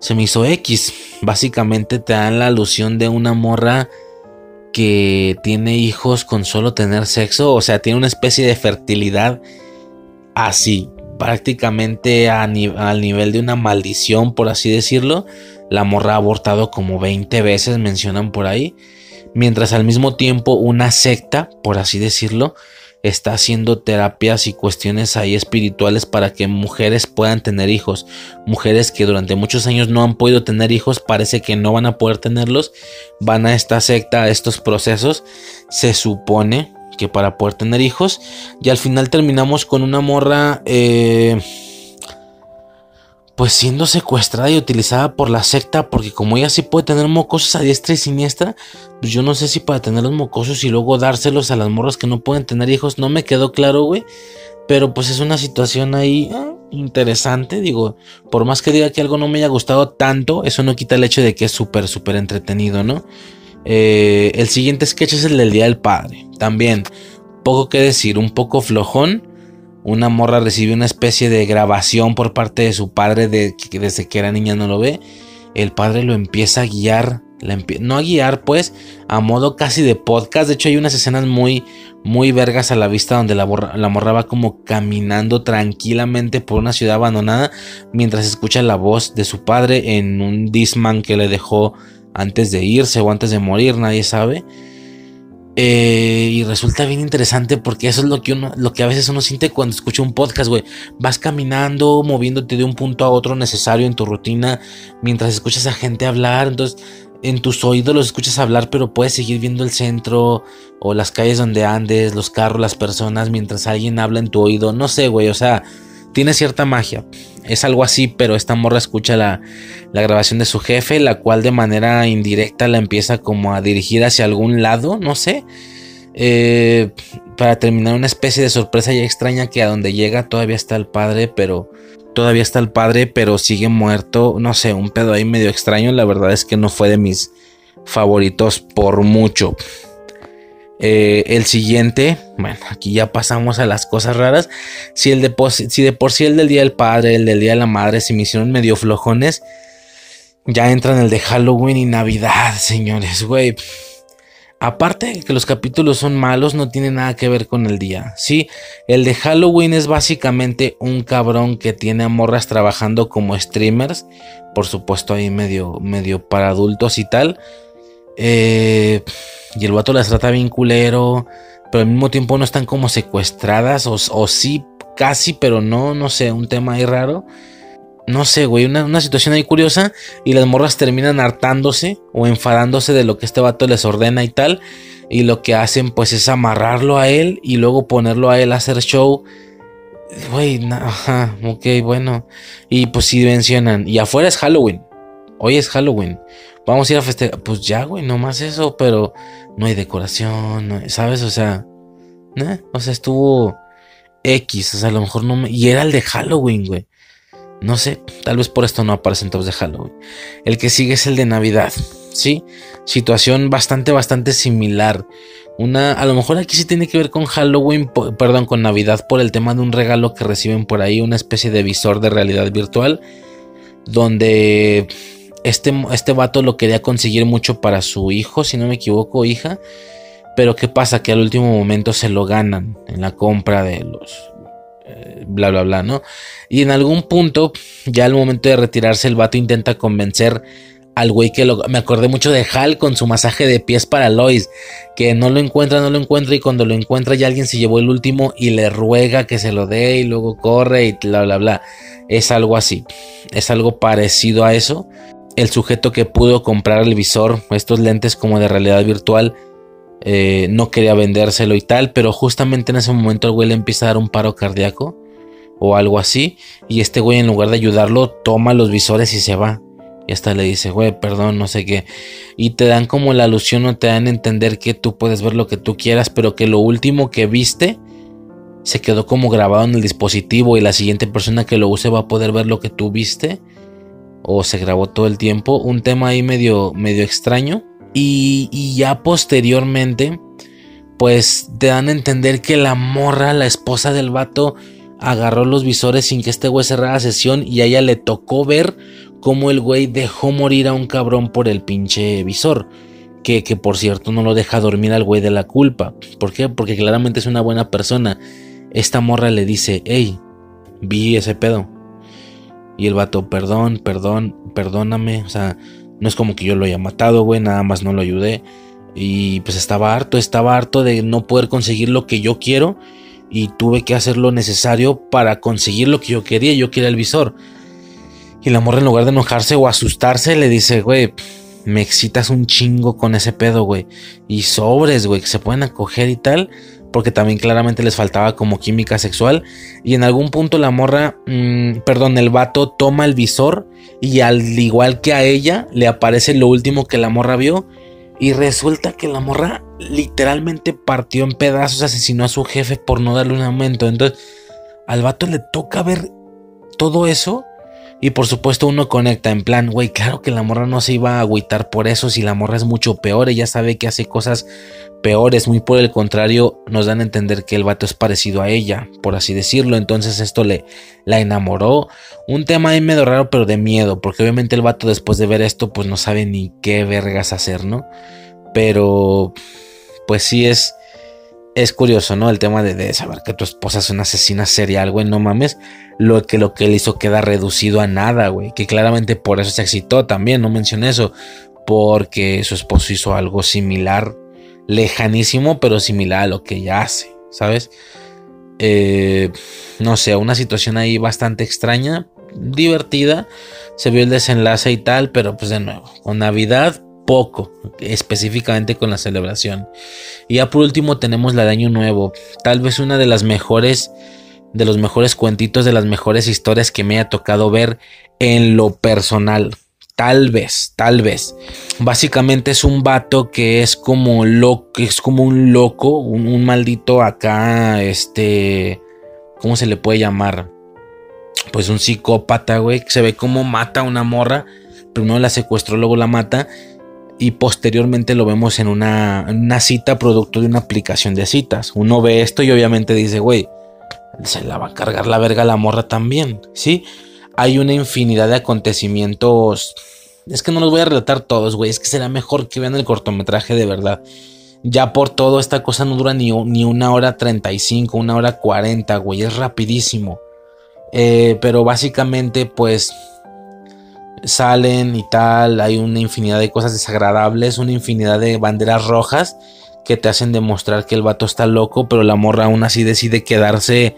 se me hizo X. Básicamente te dan la alusión de una morra que tiene hijos con solo tener sexo, o sea, tiene una especie de fertilidad así, prácticamente al nivel de una maldición, por así decirlo. La morra ha abortado como 20 veces, mencionan por ahí, mientras al mismo tiempo una secta, por así decirlo, está haciendo terapias y cuestiones ahí espirituales para que mujeres puedan tener hijos. Mujeres que durante muchos años no han podido tener hijos, parece que no van a poder tenerlos. Van a esta secta, a estos procesos. Se supone que para poder tener hijos. Y al final terminamos con una morra... Eh, pues siendo secuestrada y utilizada por la secta, porque como ella sí puede tener mocosos a diestra y siniestra, pues yo no sé si para tener los mocosos y luego dárselos a las morras que no pueden tener hijos, no me quedó claro, güey. Pero pues es una situación ahí eh, interesante, digo, por más que diga que algo no me haya gustado tanto, eso no quita el hecho de que es súper, súper entretenido, ¿no? Eh, el siguiente sketch es el del Día del Padre, también, poco que decir, un poco flojón una morra recibe una especie de grabación por parte de su padre de que desde que era niña no lo ve. El padre lo empieza a guiar, no a guiar pues, a modo casi de podcast. De hecho hay unas escenas muy, muy vergas a la vista donde la, la morra va como caminando tranquilamente por una ciudad abandonada mientras escucha la voz de su padre en un disman que le dejó antes de irse o antes de morir, nadie sabe. Eh, y resulta bien interesante porque eso es lo que uno, lo que a veces uno siente cuando escucha un podcast, güey. Vas caminando, moviéndote de un punto a otro necesario en tu rutina, mientras escuchas a gente hablar. Entonces, en tus oídos los escuchas hablar, pero puedes seguir viendo el centro o las calles donde andes, los carros, las personas, mientras alguien habla en tu oído. No sé, güey, o sea, tiene cierta magia. Es algo así, pero esta morra escucha la, grabación de su jefe, la cual de manera indirecta la empieza como a dirigir hacia algún lado, no sé. Eh, para terminar una especie de sorpresa ya extraña que a donde llega todavía está el padre, pero todavía está el padre, pero sigue muerto. No sé, un pedo ahí medio extraño. La verdad es que no fue de mis favoritos por mucho. Eh, el siguiente, bueno, aquí ya pasamos a las cosas raras. Si, el de, si por sí el del Día del Padre, el del Día de la Madre se me hicieron medio flojones, ya entran el de Halloween y Navidad, señores, güey. Aparte de que los capítulos son malos, no tiene nada que ver con el día. Sí, el de Halloween es básicamente un cabrón que tiene a morras trabajando como streamers. Por supuesto, ahí medio, medio para adultos y tal. Eh, y el vato las trata bien culero. Pero al mismo tiempo no están como secuestradas. O, sí, casi, pero no, no sé, un tema ahí raro. No sé, güey, una, una, situación ahí curiosa. Y las morras terminan hartándose o enfadándose de lo que este vato les ordena y tal. Y lo que hacen pues es amarrarlo a él y luego ponerlo a él a hacer show. Güey, ajá, ok, bueno. Y pues sí mencionan, y afuera es Halloween. Hoy es Halloween. Vamos a ir a festejar. Pues ya, güey, no más eso, pero no hay decoración, ¿sabes? O sea, ¿no? O sea, estuvo X, o sea, a lo mejor no me... Y era el de Halloween, güey. No sé, tal vez por esto no aparecen todos de Halloween. El que sigue es el de Navidad, ¿sí? Situación bastante, bastante similar. Una, a lo mejor aquí sí tiene que ver con Halloween, perdón, con Navidad por el tema de un regalo que reciben por ahí, una especie de visor de realidad virtual, donde este, este vato lo quería conseguir mucho para su hijo, si no me equivoco, hija. Pero ¿qué pasa? Que al último momento se lo ganan en la compra de los... Eh, bla, bla, bla, ¿no? Y en algún punto, ya al momento de retirarse, el vato intenta convencer al güey que lo, me acordé mucho de Hal con su masaje de pies para Lois, que no lo encuentra, no lo encuentra y cuando lo encuentra ya alguien se llevó el último y le ruega que se lo dé y luego corre y bla bla bla. Es algo así, es algo parecido a eso el sujeto que pudo comprar el visor, estos lentes como de realidad virtual, eh, no quería vendérselo y tal, pero justamente en ese momento el güey le empieza a dar un paro cardíaco o algo así, y este güey en lugar de ayudarlo toma los visores y se va. Y hasta le dice, güey, perdón, no sé qué. Y te dan como la alusión o te dan a entender que tú puedes ver lo que tú quieras, pero que lo último que viste se quedó como grabado en el dispositivo y la siguiente persona que lo use va a poder ver lo que tú viste o se grabó todo el tiempo. Un tema ahí medio, medio extraño. Y, ya posteriormente, pues te dan a entender que la morra, la esposa del vato, agarró los visores sin que este güey cerrara sesión y a ella le tocó ver cómo el güey dejó morir a un cabrón por el pinche visor. Que, que por cierto no lo deja dormir al güey de la culpa. ¿Por qué? Porque claramente es una buena persona. Esta morra le dice, hey, vi ese pedo y el vato, perdón, perdón, perdóname. O sea, no es como que yo lo haya matado, güey, nada más no lo ayudé. Y pues estaba harto, estaba harto de no poder conseguir lo que yo quiero. Y tuve que hacer lo necesario para conseguir lo que yo quería. Yo quería el visor. Y la morra en lugar de enojarse o asustarse le dice, güey, me excitas un chingo con ese pedo, güey. Y sobres, güey, que se pueden acoger y tal porque también claramente les faltaba como química sexual. Y en algún punto la morra, mm, perdón, el vato toma el visor y al igual que a ella le aparece lo último que la morra vio. Y resulta que la morra literalmente partió en pedazos, asesinó a su jefe por no darle un aumento. Entonces al vato le toca ver todo eso y por supuesto uno conecta en plan, güey, claro que la morra no se iba a agüitar por eso si la morra es mucho peor, ella sabe que hace cosas peores, muy por el contrario, nos dan a entender que el vato es parecido a ella, por así decirlo, entonces esto le la enamoró. Un tema ahí medio raro, pero de miedo, porque obviamente el vato después de ver esto pues no sabe ni qué vergas hacer, ¿no? Pero pues sí es es curioso, ¿no? El tema de, saber que tu esposa es una asesina serial, güey, no mames. Lo que, lo que él hizo queda reducido a nada, güey. Que claramente por eso se excitó también, no mencioné eso. Porque su esposo hizo algo similar, lejanísimo, pero similar a lo que ella hace, ¿sabes? Eh, no sé, una situación ahí bastante extraña, divertida. Se vio el desenlace y tal, pero pues de nuevo, con Navidad poco, específicamente con la celebración. Y ya por último tenemos la de Año Nuevo, tal vez una de las mejores, de los mejores cuentitos, de las mejores historias que me haya tocado ver en lo personal. Tal vez, tal vez. Básicamente es un vato que es como loco, es como un loco, un, maldito acá, este, ¿cómo se le puede llamar? Pues un psicópata, güey, se ve como mata a una morra. Primero la secuestró, luego la mata y posteriormente lo vemos en una, cita producto de una aplicación de citas. Uno ve esto y obviamente dice, güey, se la va a cargar la verga la morra también, ¿sí? Hay una infinidad de acontecimientos. Es que no los voy a relatar todos, güey. Es que será mejor que vean el cortometraje de verdad. Ya por todo, esta cosa no dura ni, ni una hora 35, una hora 40, güey. Es rapidísimo. Eh, pero básicamente, pues salen y tal, hay una infinidad de cosas desagradables, una infinidad de banderas rojas que te hacen demostrar que el vato está loco, pero la morra aún así decide quedarse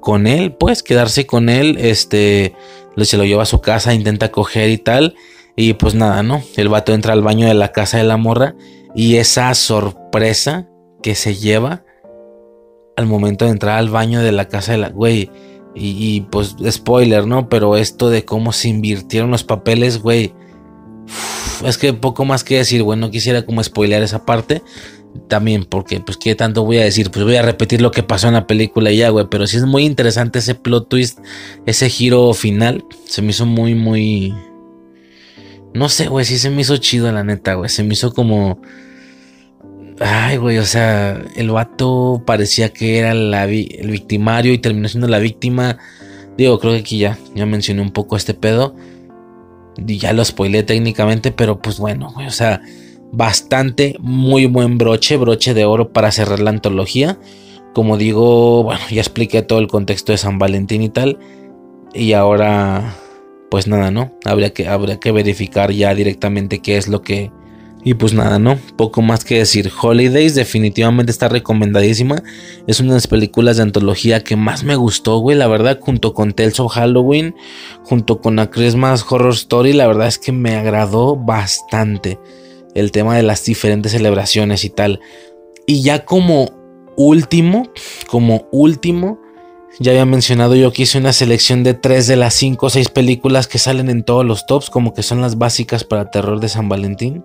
con él, pues quedarse con él, este, se lo lleva a su casa, intenta coger y tal, y pues nada, ¿no? El vato entra al baño de la casa de la morra y esa sorpresa que se lleva al momento de entrar al baño de la casa de la... Güey, y, pues spoiler, ¿no? Pero esto de cómo se invirtieron los papeles, güey. Es que poco más que decir, güey, no quisiera como spoilear esa parte. También, porque, pues, ¿qué tanto voy a decir? Pues voy a repetir lo que pasó en la película y ya, güey. Pero sí es muy interesante ese plot twist, ese giro final. Se me hizo muy, muy... No sé, güey, sí se me hizo chido, la neta, güey. Se me hizo como Ay, güey, o sea, el vato parecía que era el victimario y terminó siendo la víctima. Digo, creo que aquí ya, ya mencioné un poco este pedo. Y ya lo spoilé técnicamente, pero pues bueno, güey, o sea, bastante, muy buen broche, broche de oro para cerrar la antología. Como digo, bueno, ya expliqué todo el contexto de San Valentín y tal. Y ahora, pues nada, ¿no? Habría que, habría que verificar ya directamente qué es lo que y pues nada, ¿no? Poco más que decir. Holidays definitivamente está recomendadísima. Es una de las películas de antología que más me gustó, güey. La verdad, junto con Tales of Halloween, junto con A Christmas Horror Story, la verdad es que me agradó bastante el tema de las diferentes celebraciones y tal. Y ya como último, como último, ya había mencionado yo que hice una selección de tres de las cinco o seis películas que salen en todos los tops, como que son las básicas para terror de San Valentín.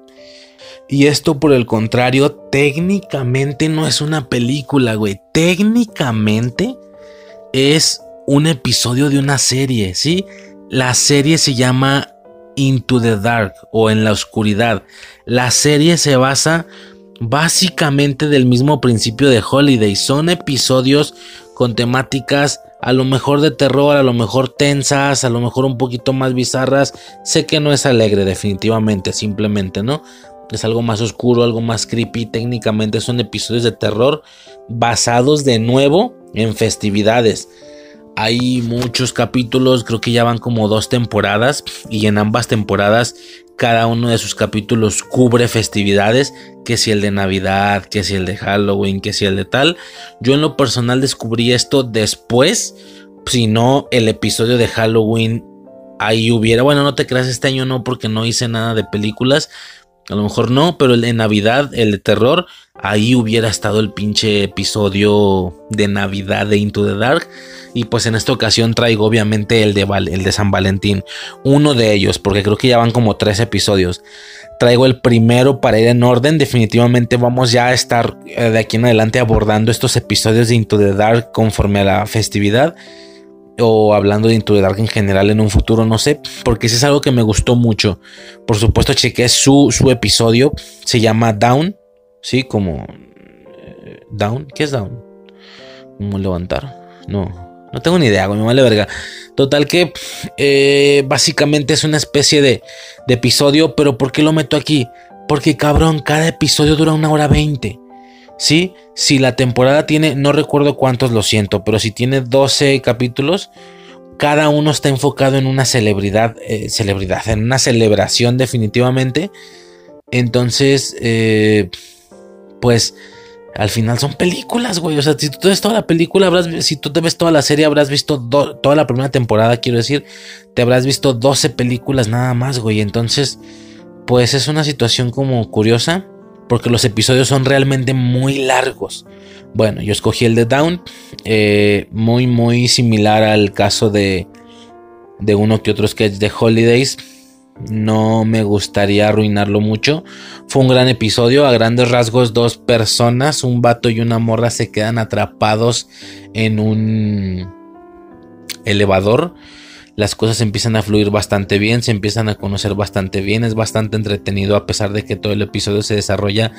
Y esto por el contrario, técnicamente no es una película, güey. Técnicamente es un episodio de una serie, ¿sí? La serie se llama Into the Dark o En la Oscuridad. La serie se basa básicamente del mismo principio de Holiday. Son episodios con temáticas a lo mejor de terror, a lo mejor tensas, a lo mejor un poquito más bizarras. Sé que no es alegre definitivamente, simplemente, ¿no? Es algo más oscuro, algo más creepy. Técnicamente son episodios de terror basados de nuevo en festividades. Hay muchos capítulos, creo que ya van como dos temporadas y en ambas temporadas cada uno de sus capítulos cubre festividades, que si el de Navidad, que si el de Halloween, que si el de tal. Yo en lo personal descubrí esto después, si no el episodio de Halloween ahí hubiera, bueno, no te creas este año no porque no hice nada de películas, a lo mejor no, pero de Navidad, el de terror, ahí hubiera estado el pinche episodio de Navidad de Into the Dark. Y pues en esta ocasión traigo obviamente el de, el de San Valentín. Uno de ellos, porque creo que ya van como tres episodios. Traigo el primero para ir en orden. Definitivamente vamos ya a estar eh, de aquí en adelante abordando estos episodios de Into the Dark conforme a la festividad o hablando de Into the Dark en general en un futuro, no sé, porque si es algo que me gustó mucho. Por supuesto, chequé su, su episodio, se llama Down, ¿sí? Como... Eh, ¿Down? ¿Qué es Down? ¿Cómo levantar? No, no tengo ni idea, me vale verga. Total que eh, básicamente es una especie de, de episodio, pero ¿por qué lo meto aquí? Porque cabrón, cada episodio dura una hora veinte. ¿Sí? Si la temporada tiene, no recuerdo cuántos, lo siento, pero si tiene 12 capítulos, cada uno está enfocado en una celebridad, eh, celebridad, en una celebración definitivamente. Entonces, eh, pues al final son películas, güey. O sea, si tú ves toda la película, habrás, si tú te ves toda la serie, habrás visto toda la primera temporada, quiero decir, te habrás visto 12 películas nada más, güey. Entonces, pues es una situación como curiosa porque los episodios son realmente muy largos. Bueno, yo escogí el de Down, eh, muy, muy similar al caso de, de uno que otro sketch de Holidays. No me gustaría arruinarlo mucho. Fue un gran episodio. A grandes rasgos, dos personas, un vato y una morra, se quedan atrapados en un elevador las cosas empiezan a fluir bastante bien, se empiezan a conocer bastante bien, es bastante entretenido a pesar de que todo el episodio se desarrolla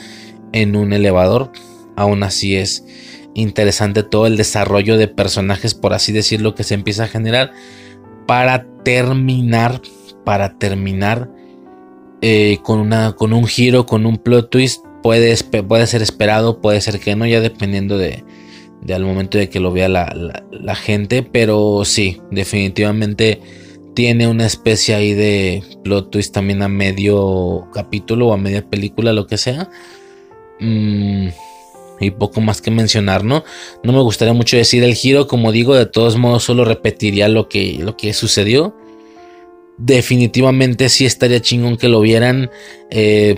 en un elevador. Aún así es interesante todo el desarrollo de personajes, por así decirlo, que se empieza a generar para terminar, para terminar eh, con, una, con un giro, con un plot twist. Puede, puede ser esperado, puede ser que no, ya dependiendo de, de al momento de que lo vea la, gente, pero sí, definitivamente tiene una especie ahí de plot twist también a medio capítulo o a media película, lo que sea. Mm, y poco más que mencionar, ¿no? No me gustaría mucho decir el giro, como digo, de todos modos solo repetiría lo que, lo que sucedió. Definitivamente sí estaría chingón que lo vieran. Eh,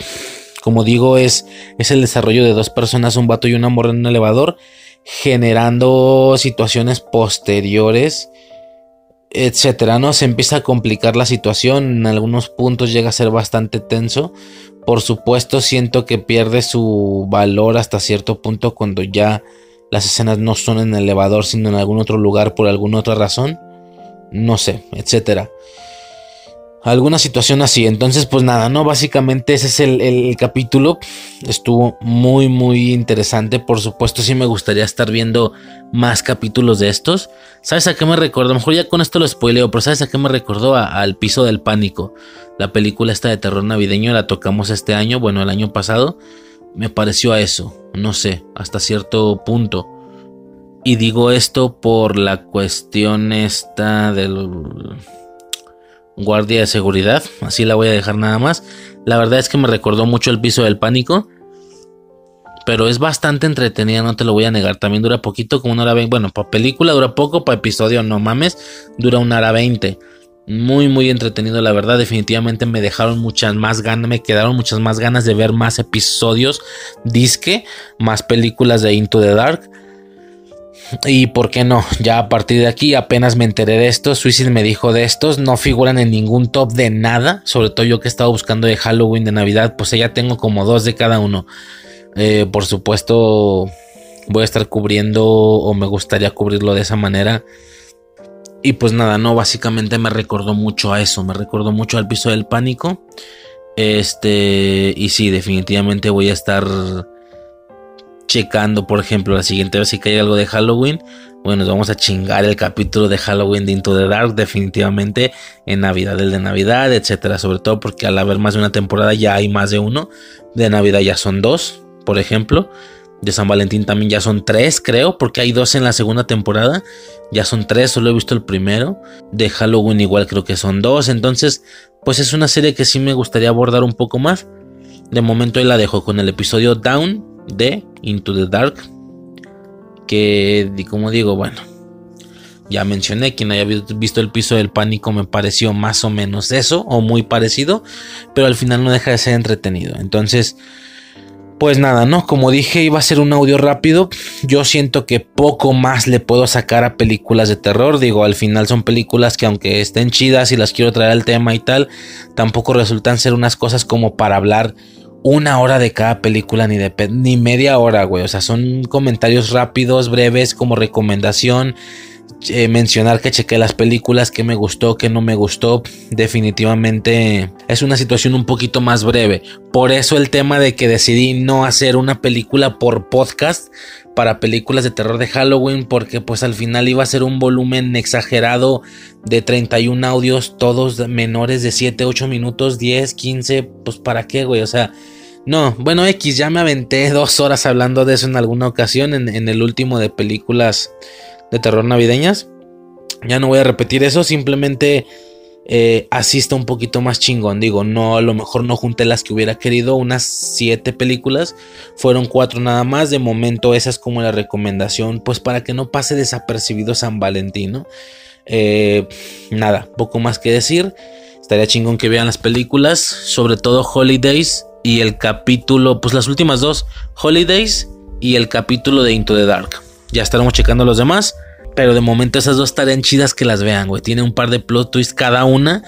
como digo, es, es el desarrollo de dos personas, un vato y una morra en un elevador, generando situaciones posteriores, etcétera, ¿no? Se empieza a complicar la situación, en algunos puntos llega a ser bastante tenso. Por supuesto, siento que pierde su valor hasta cierto punto cuando ya las escenas no son en el elevador, sino en algún otro lugar por alguna otra razón. No sé, etcétera alguna situación así. Entonces, pues nada, ¿no? Básicamente ese es el, capítulo. Estuvo muy, muy interesante. Por supuesto, sí me gustaría estar viendo más capítulos de estos. ¿Sabes a qué me recordó? A lo mejor ya con esto lo spoileo, pero ¿sabes a qué me recordó? Al piso del pánico. La película esta de terror navideño la tocamos este año, bueno, el año pasado. Me pareció a eso, no sé, hasta cierto punto. Y digo esto por la cuestión esta del guardia de seguridad. Así la voy a dejar nada más. La verdad es que me recordó mucho el piso del pánico. Pero es bastante entretenida, no te lo voy a negar. También dura poquito, como una hora veinte. Bueno, para película dura poco, para episodio no mames, dura una hora veinte. Muy, muy entretenido, la verdad. Definitivamente me dejaron muchas más ganas, me quedaron muchas más ganas de ver más episodios, disque, más películas de Into the Dark. Y por qué no, ya a partir de aquí apenas me enteré de esto. Suicide me dijo de estos, no figuran en ningún top de nada. Sobre todo yo que he estado buscando de Halloween, de Navidad, pues ya tengo como dos de cada uno. Eh, por supuesto, voy a estar cubriendo o me gustaría cubrirlo de esa manera. Y pues nada, no, básicamente me recordó mucho a eso, me recordó mucho al piso del pánico. Este, y sí, definitivamente voy a estar checando, por ejemplo, la siguiente vez que hay algo de Halloween, bueno, nos vamos a chingar el capítulo de Halloween de Into the Dark definitivamente en Navidad, el de Navidad, etcétera, sobre todo porque al haber más de una temporada ya hay más de uno, de Navidad ya son dos, por ejemplo, de San Valentín también ya son tres, creo, porque hay dos en la segunda temporada, ya son tres, solo he visto el primero, de Halloween igual creo que son dos, entonces, pues es una serie que sí me gustaría abordar un poco más. De momento ahí la dejo con el episodio Down, de Into the Dark. Que, como digo, bueno, ya mencioné, quien haya visto el piso del pánico me pareció más o menos eso, o muy parecido, pero al final no deja de ser entretenido. Entonces, pues nada, ¿no? Como dije, iba a ser un audio rápido. Yo siento que poco más le puedo sacar a películas de terror. Digo, al final son películas que aunque estén chidas y las quiero traer al tema y tal, tampoco resultan ser unas cosas como para hablar una hora de cada película ni de ni media hora, güey. O sea, son comentarios rápidos, breves, como recomendación. Eh, mencionar que chequé las películas, que me gustó, que no me gustó. Definitivamente es una situación un poquito más breve. Por eso el tema de que decidí no hacer una película por podcast para películas de terror de Halloween, porque pues al final iba a ser un volumen exagerado de 31 audios, todos menores de 7, 8 minutos, 10, 15, pues para qué, güey, o sea, no, bueno, X, ya me aventé dos horas hablando de eso en alguna ocasión, en, el último de películas de terror navideñas. Ya no voy a repetir eso, simplemente eh, así está un poquito más chingón. Digo, no, a lo mejor no junté las que hubiera querido, unas siete películas, fueron cuatro nada más. De momento, esa es como la recomendación, pues para que no pase desapercibido San Valentín, eh, nada, poco más que decir. Estaría chingón que vean las películas, sobre todo Holidays y el capítulo, pues las últimas dos, Holidays y el capítulo de Into the Dark. Ya estaremos checando los demás, pero de momento esas dos estarían chidas que las vean, güey. Tiene un par de plot twists cada una.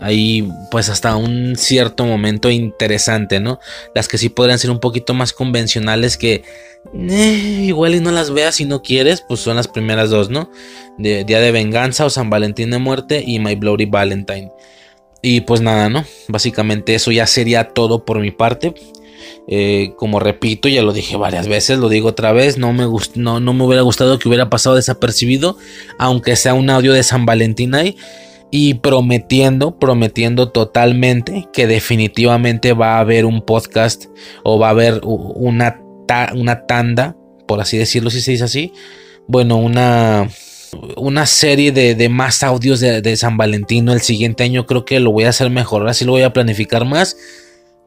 Ahí, pues hasta un cierto momento interesante, ¿no? Las que sí podrían ser un poquito más convencionales que eh, igual y no las veas si no quieres, pues son las primeras dos, ¿no? De Día de Venganza o San Valentín de Muerte y My Bloody Valentine. Y pues nada, ¿no? Básicamente eso ya sería todo por mi parte. Eh, como repito, ya lo dije varias veces, lo digo otra vez, no me, no, no me hubiera gustado que hubiera pasado desapercibido, aunque sea un audio de San Valentín ahí. Y prometiendo, prometiendo totalmente que definitivamente va a haber un podcast o va a haber una, una tanda, por así decirlo, si se dice así. Bueno, una una serie de, más audios de, San Valentino el siguiente año. Creo que lo voy a hacer mejor. Ahora sí lo voy a planificar más.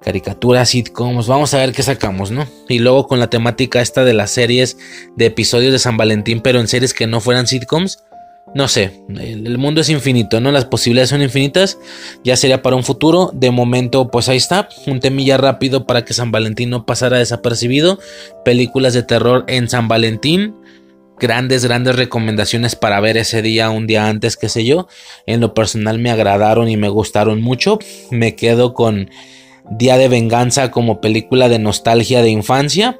Caricaturas, sitcoms. Vamos a ver qué sacamos, ¿no? Y luego con la temática esta de las series de episodios de San Valentín, pero en series que no fueran sitcoms. no sé, el, mundo es infinito, ¿no? Las posibilidades son infinitas, ya sería para un futuro, de momento pues ahí está, un temilla rápido para que San Valentín no pasara desapercibido, películas de terror en San Valentín, grandes, grandes recomendaciones para ver ese día, un día antes, qué sé yo, en lo personal me agradaron y me gustaron mucho, me quedo con Día de Venganza como película de nostalgia de infancia,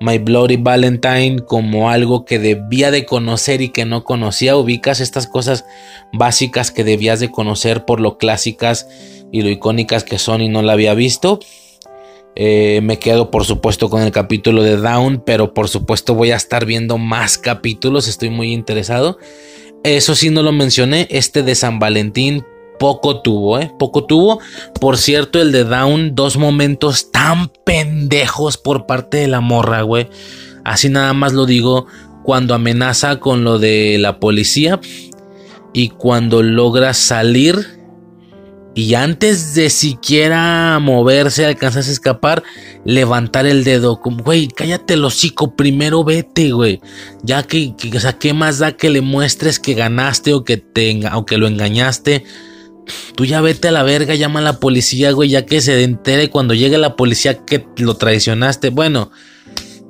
My Bloody Valentine como algo que debía de conocer y que no conocía. Ubicas estas cosas básicas que debías de conocer por lo clásicas y lo icónicas que son y no la había visto. Eh, me quedo por supuesto con el capítulo de Down, pero por supuesto voy a estar viendo más capítulos, estoy muy interesado. Eso sí no lo mencioné, este de San Valentín poco tuvo, ¿eh? Poco tuvo. Por cierto, el de Down, dos momentos tan pendejos por parte de la morra, güey. Así nada más lo digo cuando amenaza con lo de la policía y cuando logra salir y antes de siquiera moverse, alcanzas a escapar, levantar el dedo. Como, güey, cállate el hocico, primero vete, güey. Ya que, o sea, ¿qué más da que le muestres que ganaste o que, te, o que lo engañaste? Tú ya vete a la verga, llama a la policía, güey, ya que se entere cuando llegue la policía que lo traicionaste. Bueno,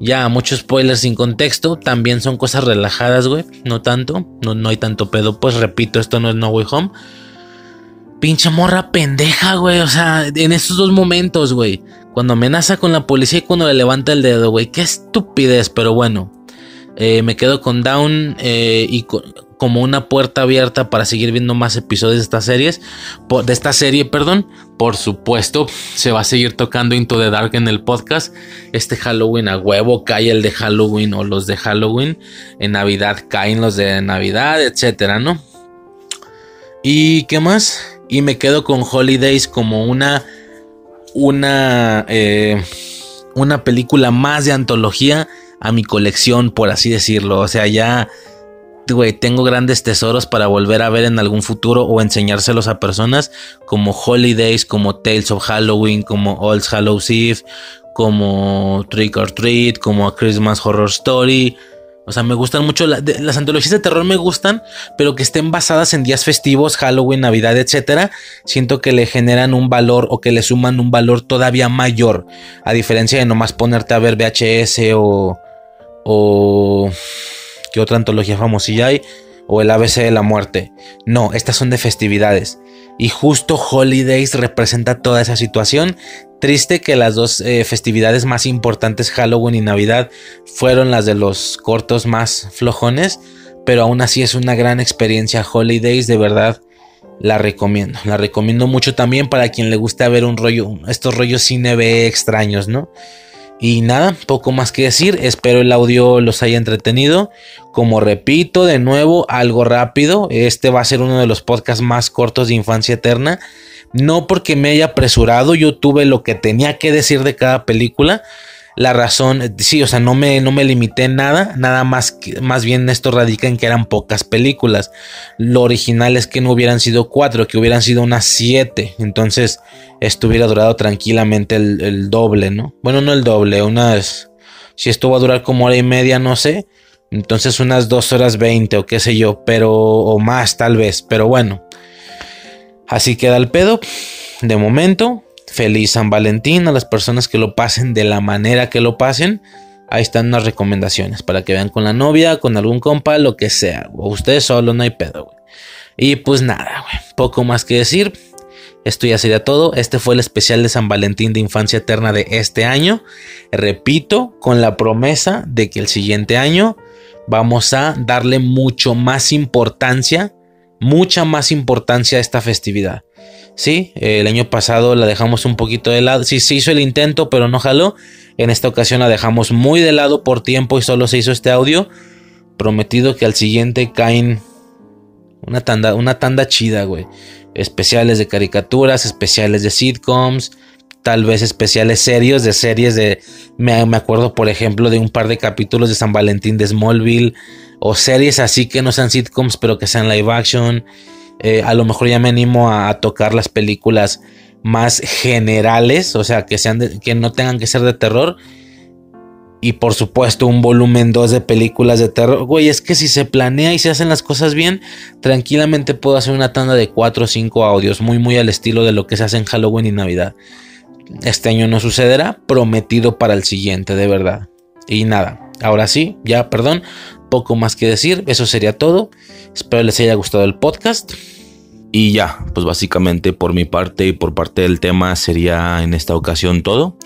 ya, muchos spoilers sin contexto. También son cosas relajadas, güey. No tanto. No, no hay tanto pedo. Pues repito, esto no es No Way Home. Pinche morra pendeja, güey. O sea, en estos dos momentos, güey. Cuando amenaza con la policía y cuando le levanta el dedo, güey. Qué estupidez, pero bueno. Eh, me quedo con Down eh, y como una puerta abierta para seguir viendo más episodios de estas series, de esta serie, perdón. Por supuesto, se va a seguir tocando Into the Dark en el podcast. Este Halloween a huevo cae el de Halloween o los de Halloween. En Navidad caen los de Navidad, etcétera, ¿no? ¿Y qué más? Y me quedo con Holidays como una una eh, una película más de antología a mi colección, por así decirlo. O sea, ya, güey, tengo grandes tesoros para volver a ver en algún futuro o enseñárselos a personas como Holidays, como Tales of Halloween, como All Hallows Eve, como Trick or Treat, como A Christmas Horror Story. O sea, me gustan mucho las antologías de terror, me gustan, pero que estén basadas en días festivos, Halloween, Navidad, etcétera. Siento que le generan un valor o que le suman un valor todavía mayor, a diferencia de nomás ponerte a ver VHS o, o ¿qué otra antología famosilla hay? O el ABC de la muerte. No, estas son de festividades. Y justo Holidays representa toda esa situación. Triste que las dos eh, festividades más importantes, Halloween y Navidad, fueron las de los cortos más flojones. Pero aún así es una gran experiencia Holidays, de verdad la recomiendo. La recomiendo mucho también para quien le guste ver un rollo, estos rollos cine B extraños, ¿no? Y nada, poco más que decir. Espero el audio los haya entretenido. Como repito, de nuevo, algo rápido. Este va a ser uno de los podcasts más cortos de Infancia Eterna. No porque me haya apresurado, yo tuve lo que tenía que decir de cada película. La razón, sí, o sea, no me, no me limité en nada, nada más, más bien esto radica en que eran pocas películas. Lo original es que no hubieran sido cuatro, que hubieran sido unas siete. Entonces, esto hubiera durado tranquilamente el, doble, ¿no? Bueno, no el doble, unas... Si esto va a durar como hora y media, no sé. Entonces unas dos horas veinte o qué sé yo, pero... o más tal vez, pero bueno. Así queda el pedo. De momento, Feliz San Valentín a las personas que lo pasen de la manera que lo pasen. Ahí están unas recomendaciones para que vean con la novia, con algún compa, lo que sea. O ustedes solo, no hay pedo. Y pues nada. Poco más que decir. Esto ya sería todo. Este fue el especial de San Valentín de Infancia Eterna de este año. Repito, con la promesa de que el siguiente año vamos a darle mucho más importancia, mucha más importancia a esta festividad. Sí, el año pasado la dejamos un poquito de lado. Sí, se hizo el intento, pero no jaló. En esta ocasión la dejamos muy de lado por tiempo y solo se hizo este audio. Prometido que al siguiente caen una tanda, una tanda chida, güey. Especiales de caricaturas, especiales de sitcoms, tal vez especiales serios de series de... Me, me acuerdo, por ejemplo, de un par de capítulos de San Valentín de Smallville. O series así que no sean sitcoms, pero que sean live action. Eh, a lo mejor ya me animo a, tocar las películas más generales, o sea, que, sean que no tengan que ser de terror. y por supuesto un volumen 2 de películas de terror. Güey, es que si se planea y se hacen las cosas bien, tranquilamente puedo hacer una tanda de 4 o 5 audios, muy muy al estilo de lo que se hace en Halloween y Navidad. Este año no sucederá, prometido para el siguiente, de verdad. Y nada, ahora sí, ya, perdón, poco más que decir, eso sería todo. Espero les haya gustado el podcast. Y ya, pues básicamente por mi parte y por parte del tema sería en esta ocasión todo.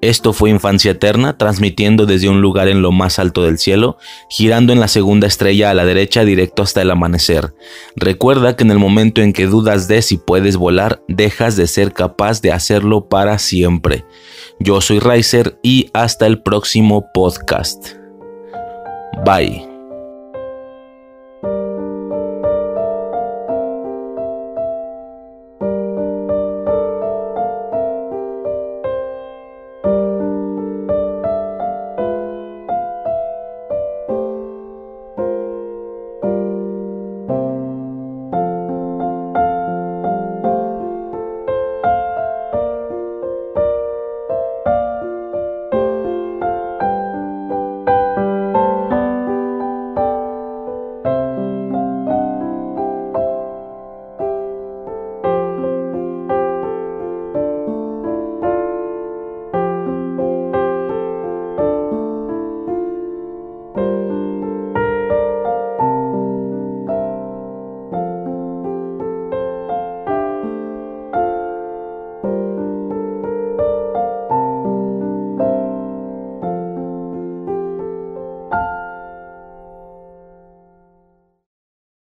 Esto fue Infancia Eterna, transmitiendo desde un lugar en lo más alto del cielo, girando en la segunda estrella a la derecha directo hasta el amanecer. Recuerda que en el momento en que dudas de si puedes volar, dejas de ser capaz de hacerlo para siempre. Yo soy Riser y hasta el próximo podcast. Bye.